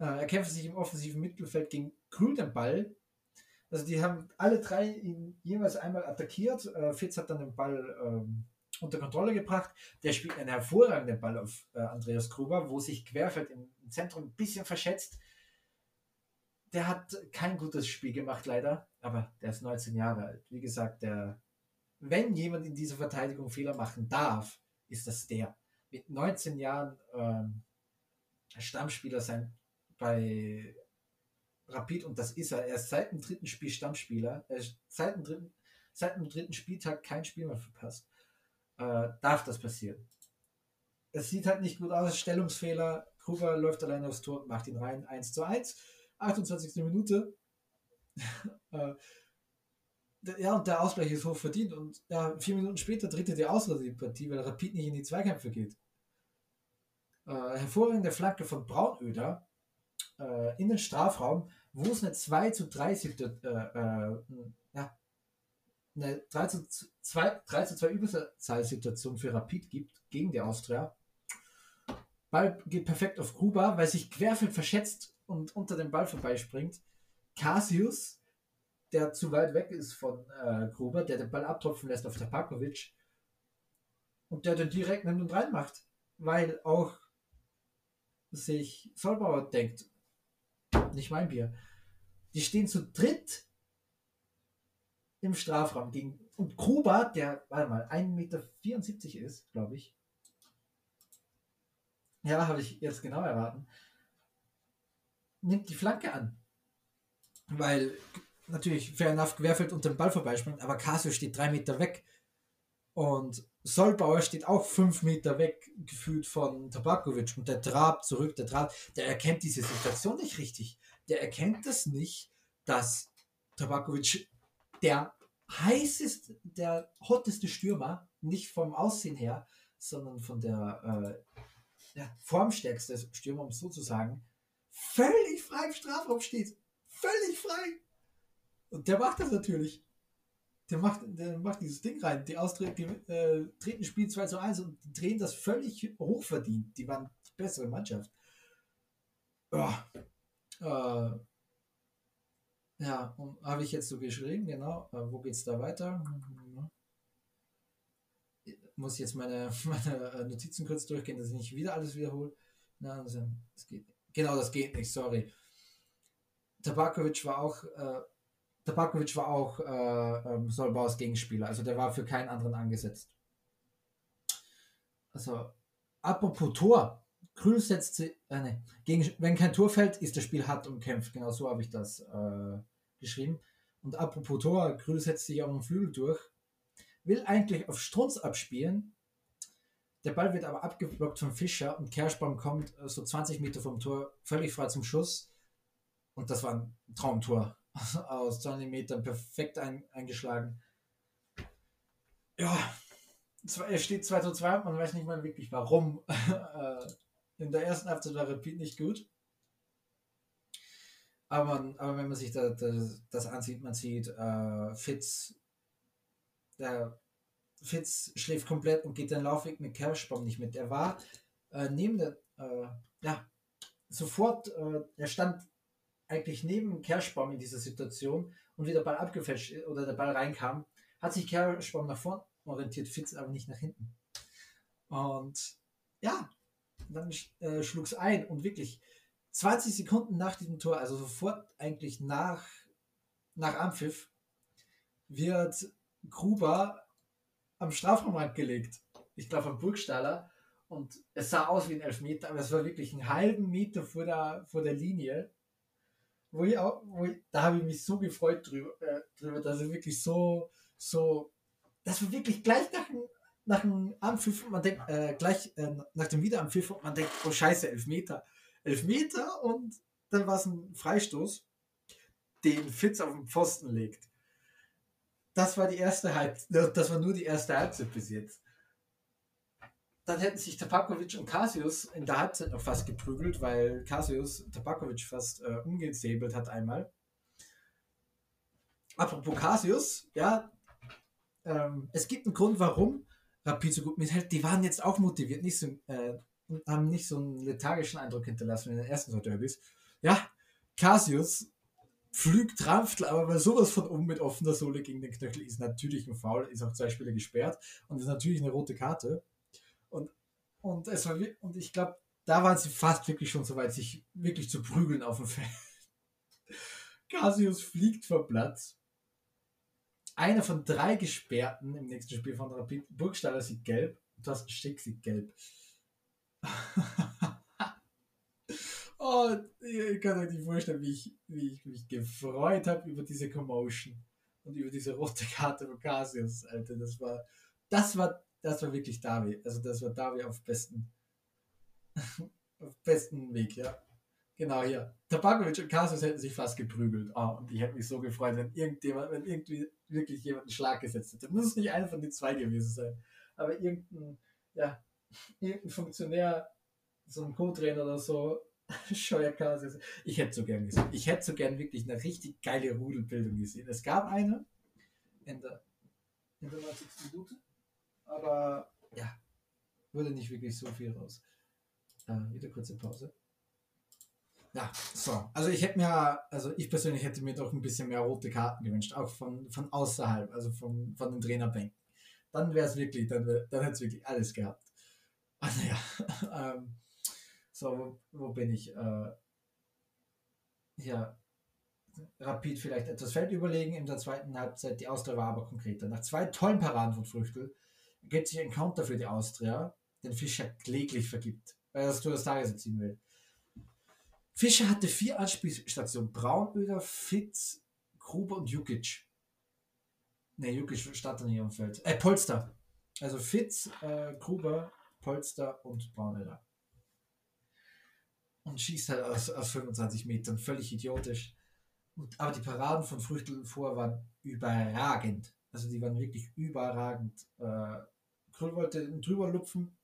Speaker 2: äh, erkämpfen sich im offensiven Mittelfeld gegen Krül den Ball. Also die haben alle drei ihn jeweils einmal attackiert. Äh, Fitz hat dann den Ball ähm, unter Kontrolle gebracht. Der spielt einen hervorragenden Ball auf äh, Andreas Gruber, wo sich Querfeld im Zentrum ein bisschen verschätzt. Der hat kein gutes Spiel gemacht, leider, aber der ist 19 Jahre alt. Wie gesagt, der, wenn jemand in dieser Verteidigung Fehler machen darf, ist das der. Mit 19 Jahren ähm, Stammspieler sein bei Rapid und das ist er. Er ist seit dem dritten Spiel Stammspieler. Er ist seit dem dritten, seit dem dritten Spieltag kein Spiel mehr verpasst äh, darf das passieren. Es sieht halt nicht gut aus, Stellungsfehler. Gruber läuft alleine aufs Tor und macht ihn rein, 1 zu 1. 28. Minute. äh, ja, und der Ausgleich ist hoch verdient. Und ja, vier Minuten später dritte die Auslöser die Partie, weil Rapid nicht in die Zweikämpfe geht. Äh, hervorragende Flanke von Braunöder äh, in den Strafraum, wo es eine 2 zu 3 äh, äh, eine 3 zu 2, 3 zu 2 Überzahlsituation für Rapid gibt gegen die Austria. Ball geht perfekt auf Gruber, weil sich Querfeld verschätzt und unter dem Ball vorbeispringt. Casius, der zu weit weg ist von äh, Gruber, der den Ball abtropfen lässt auf Tapakovic und der dann direkt nimmt und reinmacht, weil auch sich Solbauer denkt, nicht mein Bier. Die stehen zu dritt im Strafraum gegen. Und Gruber, der, warte mal, 1,74 Meter ist, glaube ich. Ja, habe ich jetzt genau erraten. Nimmt die Flanke an. Weil natürlich fair enough Querfeld unter dem Ball vorbeispringt, aber Casio steht drei Meter weg. Und Solbauer steht auch fünf Meter weg, gefühlt von Tabakovic. Und der trabt zurück, der trabt, der erkennt diese Situation nicht richtig. Der erkennt das nicht, dass Tabakovic der heißeste, der hotteste Stürmer, nicht vom Aussehen her, sondern von der äh, ja, formstärkste Stürmer, um es so zu sagen, völlig frei im Strafraum steht. Völlig frei. Und der macht das natürlich. Der macht, der macht dieses Ding rein. Die Austria äh, treten Spiel 2 zu 1 und drehen das völlig hochverdient. Die waren die bessere Mannschaft. Ja. Äh, ja, habe ich jetzt so geschrieben, genau. Äh, wo geht es da weiter? muss jetzt meine, meine äh, Notizen kurz durchgehen, dass ich nicht wieder alles wiederhole. Na, also, das geht. Genau, das geht nicht, sorry. Tabakovic war auch, äh, Tabakovic war auch äh, ähm, Solbaus Gegenspieler, also der war für keinen anderen angesetzt. Also, apropos Tor, Krül setzt sie, äh, ne, gegen, wenn kein Tor fällt, ist das Spiel hart umkämpft. Genau so habe ich das äh, geschrieben. Und apropos Tor, Krül setzt sich auf den Flügel durch, will eigentlich auf Strunz abspielen. Der Ball wird aber abgeblockt von Fischer und Kerschbaum kommt äh, so 20 Meter vom Tor völlig frei zum Schuss. Und das war ein Traumtor. Aus 20 Metern perfekt ein, eingeschlagen. Ja, er steht 2 zu 2, man weiß nicht mal wirklich warum. Äh, in der ersten Halbzeit war Repeat nicht gut. Aber, aber wenn man sich da, das, das ansieht, man sieht äh, Fitz, der Fitz schläft komplett und geht den Laufweg mit Kerschbaum nicht mit. Er war äh, neben der, äh, ja, sofort, äh, er stand eigentlich neben Kerschbaum in dieser Situation und wie der Ball abgefälscht oder der Ball reinkam, hat sich Kerschbaum nach vorn orientiert, Fitz aber nicht nach hinten. Und ja, dann äh, schlug es ein und wirklich 20 Sekunden nach diesem Tor, also sofort eigentlich nach, nach Ampfiff, wird Gruber am Strafraumrand gelegt. Ich glaube am Burgstaller. Und es sah aus wie ein Elfmeter, aber es war wirklich einen halben Meter vor der, vor der Linie. Wo ich auch, wo ich, da habe ich mich so gefreut drüber, äh, drüber, dass er wirklich so, so, das war wirklich gleich nach dem, nach dem Anpfiff, man denkt, äh, gleich äh, nach dem Wiederanpfiff, man denkt, oh scheiße, Elfmeter. Elfmeter und dann war es ein Freistoß, den Fitz auf den Pfosten legt. Das war die erste Halbzeit, das war nur die erste Halbzeit bis jetzt. Dann hätten sich Tabakovic und Casius in der Halbzeit noch fast geprügelt, weil Casius Tabakovic fast äh, umgesäbelt hat einmal. Apropos Casius, ja, ähm, es gibt einen Grund, warum Rapid so gut mithält. Die waren jetzt auch motiviert, nicht so, äh, haben nicht so einen lethargischen Eindruck hinterlassen in den ersten zwei Derbys. Ja, Casius pflügt Ramftl, aber sowas von oben mit offener Sohle gegen den Knöchel ist natürlich ein Foul, ist auch zwei Spiele gesperrt und ist natürlich eine rote Karte. Und, und, es war, und ich glaube, da waren sie fast wirklich schon so weit, sich wirklich zu prügeln auf dem Feld. Casius fliegt vom Platz. Einer von drei Gesperrten im nächsten Spiel von Rapid. Burgstaller sieht gelb. Thorsten Stick sieht gelb. oh, ihr könnt euch nicht vorstellen, wie ich, wie ich mich gefreut habe über diese Commotion und über diese rote Karte von Casius, Alter. Das war, das war, das war wirklich Davi. Also das war Davi auf besten, auf besten Weg, ja. Genau hier. Tabakovic und Casius hätten sich fast geprügelt. Oh, und ich hätte mich so gefreut, wenn irgendjemand, wenn irgendwie wirklich jemand einen Schlag gesetzt hätte. Muss nicht einer von den zwei gewesen sein. Aber irgendein, ja, irgendein Funktionär, so ein Co-Trainer oder so, Scheuerkase. Ich hätte so gern gesehen. Ich hätte so gern wirklich eine richtig geile Rudelbildung gesehen. Es gab eine in der, in der 90. Minute, aber ja, wurde nicht wirklich so viel raus. Äh, wieder kurze Pause. Ja, so. Also ich hätte mir, also ich persönlich hätte mir doch ein bisschen mehr rote Karten gewünscht, auch von, von außerhalb, also von, von den Trainerbänken. Dann wäre es wirklich, dann, dann hätte es wirklich alles gehabt. Also ja, ähm, so, wo, wo bin ich? Äh, ja, Rapid vielleicht etwas Feld überlegen in der zweiten Halbzeit. Die Austria war aber konkreter. Nach zwei tollen Paraden von Früchtel gibt sich ein Counter für die Austria, den Fischer kläglich vergibt, weil er das Tor des Tages erzielen will. Fischer hatte vier Anspielstationen: Braunöder, Fitz, Gruber und Jukic. Ne, Jukic stand nicht am Feld. Äh, Polster. Also Fitz, äh, Gruber, Polster und Braunöder. Und schießt halt aus, aus 25 Metern. Völlig idiotisch. Und, aber die Paraden von Früchtel vor waren überragend. Also die waren wirklich überragend. Äh, Krüll wollte drüber lupfen,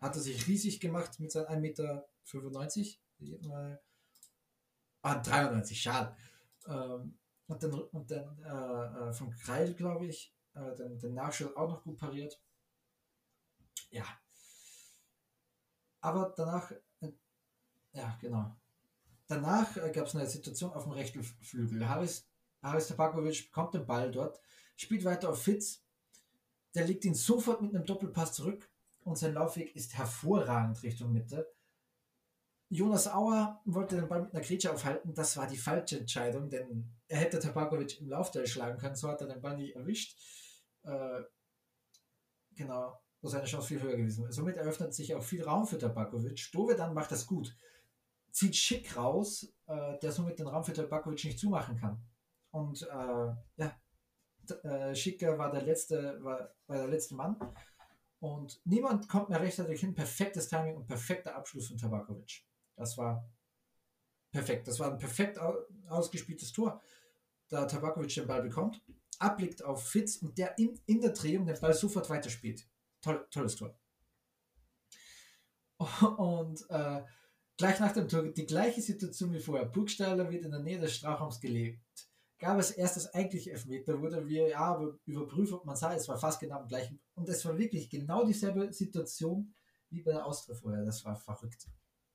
Speaker 2: hat er sich riesig gemacht mit seinen 1,95 Meter ah, 93, schade. Ähm, und dann, und dann äh, äh, von Kreil, glaube ich, äh, den, den Nachschuss auch noch gut pariert. Ja. Aber danach, äh, ja, genau. Danach äh, gab es eine Situation auf dem rechten Flügel. Haris, Haris Tabakovic bekommt den Ball dort, spielt weiter auf Fitz. Der legt ihn sofort mit einem Doppelpass zurück und sein Laufweg ist hervorragend Richtung Mitte. Jonas Auer wollte den Ball mit einer Grätsche aufhalten. Das war die falsche Entscheidung, denn er hätte Tabakovic im Laufteil schlagen können. So hat er den Ball nicht erwischt. Äh, genau, wo seine Chance viel höher gewesen wäre. Somit eröffnet sich auch viel Raum für Tabakovic. Dove dann macht das gut. Zieht Schick raus, äh, der somit den Raum für Tabakovic nicht zumachen kann. Und äh, ja, äh, Schicker war der letzte, war, war der letzte Mann. Und niemand kommt mehr rechtzeitig hin. Perfektes Timing und perfekter Abschluss von Tabakovic. Das war perfekt. Das war ein perfekt ausgespieltes Tor. Da Tabakovic den Ball bekommt, abblickt auf Fitz und der in, in der Drehung den Ball sofort weiterspielt. Toll, tolles Tor. Und äh, gleich nach dem Tor die gleiche Situation wie vorher. Burgsteiler wird in der Nähe des Strafraums gelegt. Gab es erst das eigentliche Elfmeter, wurde wir ja überprüft, ob man sah, es war fast genau am gleichen. Und es war wirklich genau dieselbe Situation wie bei der Austria vorher. Das war verrückt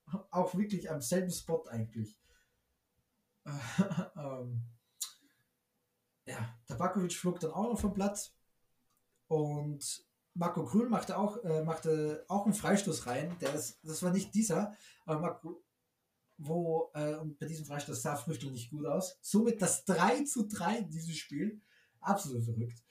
Speaker 2: auch wirklich am selben Spot eigentlich. ähm, ja, Tabakovic flog dann auch noch vom Platz und Marco Grün machte auch, äh, machte auch einen Freistoß rein. Der ist, das war nicht dieser, aber Marco, wo, äh, und bei diesem Freistoß sah Früchtel nicht gut aus. Somit das 3 zu 3 in diesem Spiel. Absolut verrückt.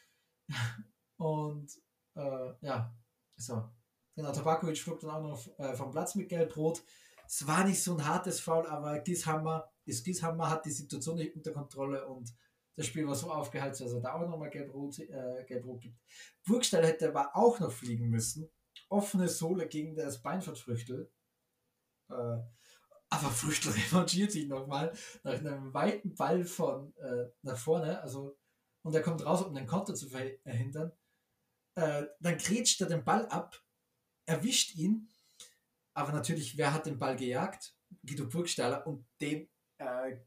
Speaker 2: Und äh, ja, so. Genau, Tabakovic flog dann auch noch äh, vom Platz mit Gelb-Rot. Es war nicht so ein hartes Foul, aber Gishammer, ist Gishammer hat die Situation nicht unter Kontrolle und das Spiel war so aufgeheizt, dass er da auch nochmal gelb-rot äh, gelb gibt. Burgstall hätte aber auch noch fliegen müssen. Offene Sohle gegen das Bein von Früchtel. Äh, aber Früchtel revanchiert sich nochmal nach einem weiten Ball von äh, nach vorne. Also, und er kommt raus, um den Konter zu verhindern. Äh, dann grätscht er den Ball ab, erwischt ihn aber natürlich, wer hat den Ball gejagt? Guido Burgstaller und den, äh,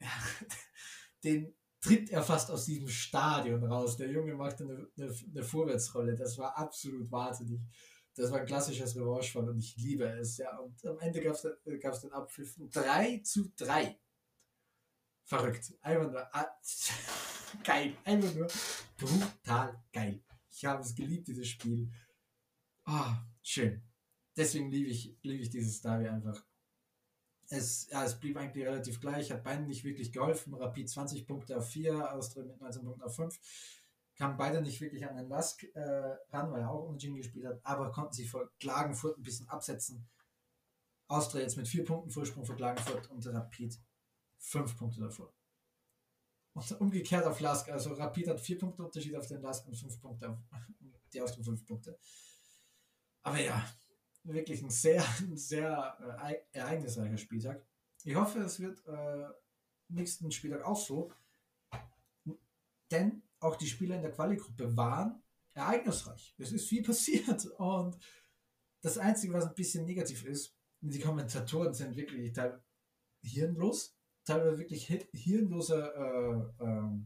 Speaker 2: den tritt er fast aus diesem Stadion raus. Der Junge macht eine, eine, eine Vorwärtsrolle. Das war absolut wahnsinnig. Das war ein klassisches Revanche und ich liebe es. Ja. Und am Ende gab es den Abpfiff 3 zu 3. Verrückt. Einfach nur ah, geil. Einfach nur brutal geil. Ich habe es geliebt, dieses Spiel. Oh, schön deswegen liebe ich, liebe ich dieses Derby einfach. Es, ja, es blieb eigentlich relativ gleich, hat beiden nicht wirklich geholfen. Rapid 20 Punkte auf 4, Austria mit 19 Punkten auf 5. Kamen beide nicht wirklich an den Lask äh, ran, weil er auch unentschieden gespielt hat, aber konnten sich vor Klagenfurt ein bisschen absetzen. Austria jetzt mit 4 Punkten Vorsprung vor Klagenfurt und Rapid 5 Punkte davor. Und umgekehrt auf Lask, also Rapid hat 4 Punkte Unterschied auf den Lask und 5 Punkte auf die Austria 5 Punkte. Aber ja, wirklich ein sehr, sehr äh, ereignisreicher Spieltag. Ich hoffe, es wird äh, nächsten Spieltag auch so. Denn auch die Spieler in der Quali-Gruppe waren ereignisreich. Es ist viel passiert. Und das Einzige, was ein bisschen negativ ist, die Kommentatoren sind wirklich teilweise hirnlos, teilweise wirklich hirnlose äh, äh,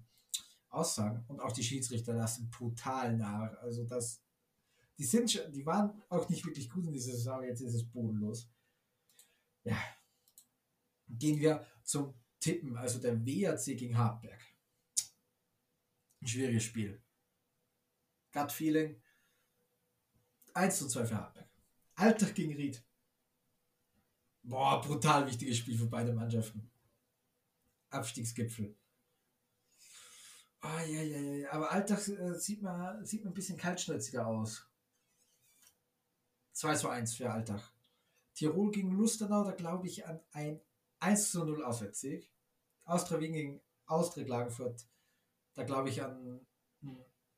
Speaker 2: Aussagen. Und auch die Schiedsrichter lassen brutal nach. Also das die sind schon, die waren auch nicht wirklich gut in dieser Saison, jetzt ist es bodenlos. Ja. Gehen wir zum Tippen, also der WAC gegen Hartberg. Ein schwieriges Spiel. Gut Feeling. 1 zu 2 für Hartberg. Alltag gegen Ried. Boah, brutal wichtiges Spiel für beide Mannschaften. Abstiegsgipfel. Oh, ja, ja, ja. Aber Alltag äh, sieht, man, sieht man ein bisschen kaltstürziger aus. 2 zu 1 für Alltag. Tirol gegen Lustenau, da glaube ich an ein 1 zu 0 Auswärtssieg. Austria Wien gegen Austria Klagenfurt, da glaube ich an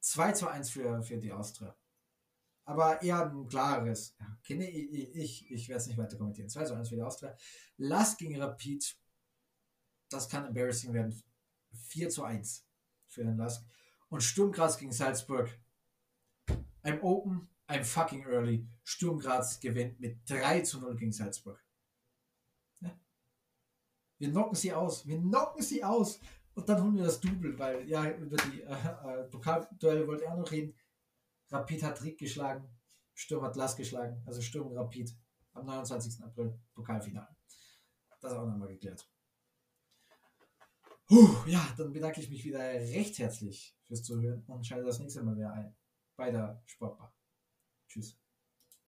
Speaker 2: 2 zu 1 für, für die Austria. Aber eher ein klares. Ja, ich, ich, ich werde es nicht weiter kommentieren. 2 zu 1 für die Austria. Last gegen Rapid, das kann embarrassing werden. 4 zu 1 für den Lask. Und Sturmgras gegen Salzburg. Im Open I'm fucking early. Sturm Graz gewinnt mit 3 zu 0 gegen Salzburg. Ja. Wir knocken sie aus. Wir knocken sie aus. Und dann holen wir das Double, weil, ja, über die äh, äh, Pokalduelle wollte er noch reden. Rapid hat Rick geschlagen. Sturm hat Lass geschlagen. Also Sturm Rapid am 29. April Pokalfinale. Das auch nochmal geklärt. Puh, ja, dann bedanke ich mich wieder recht herzlich fürs Zuhören und schalte das nächste Mal wieder ein. bei der Sportbar. Tschüss.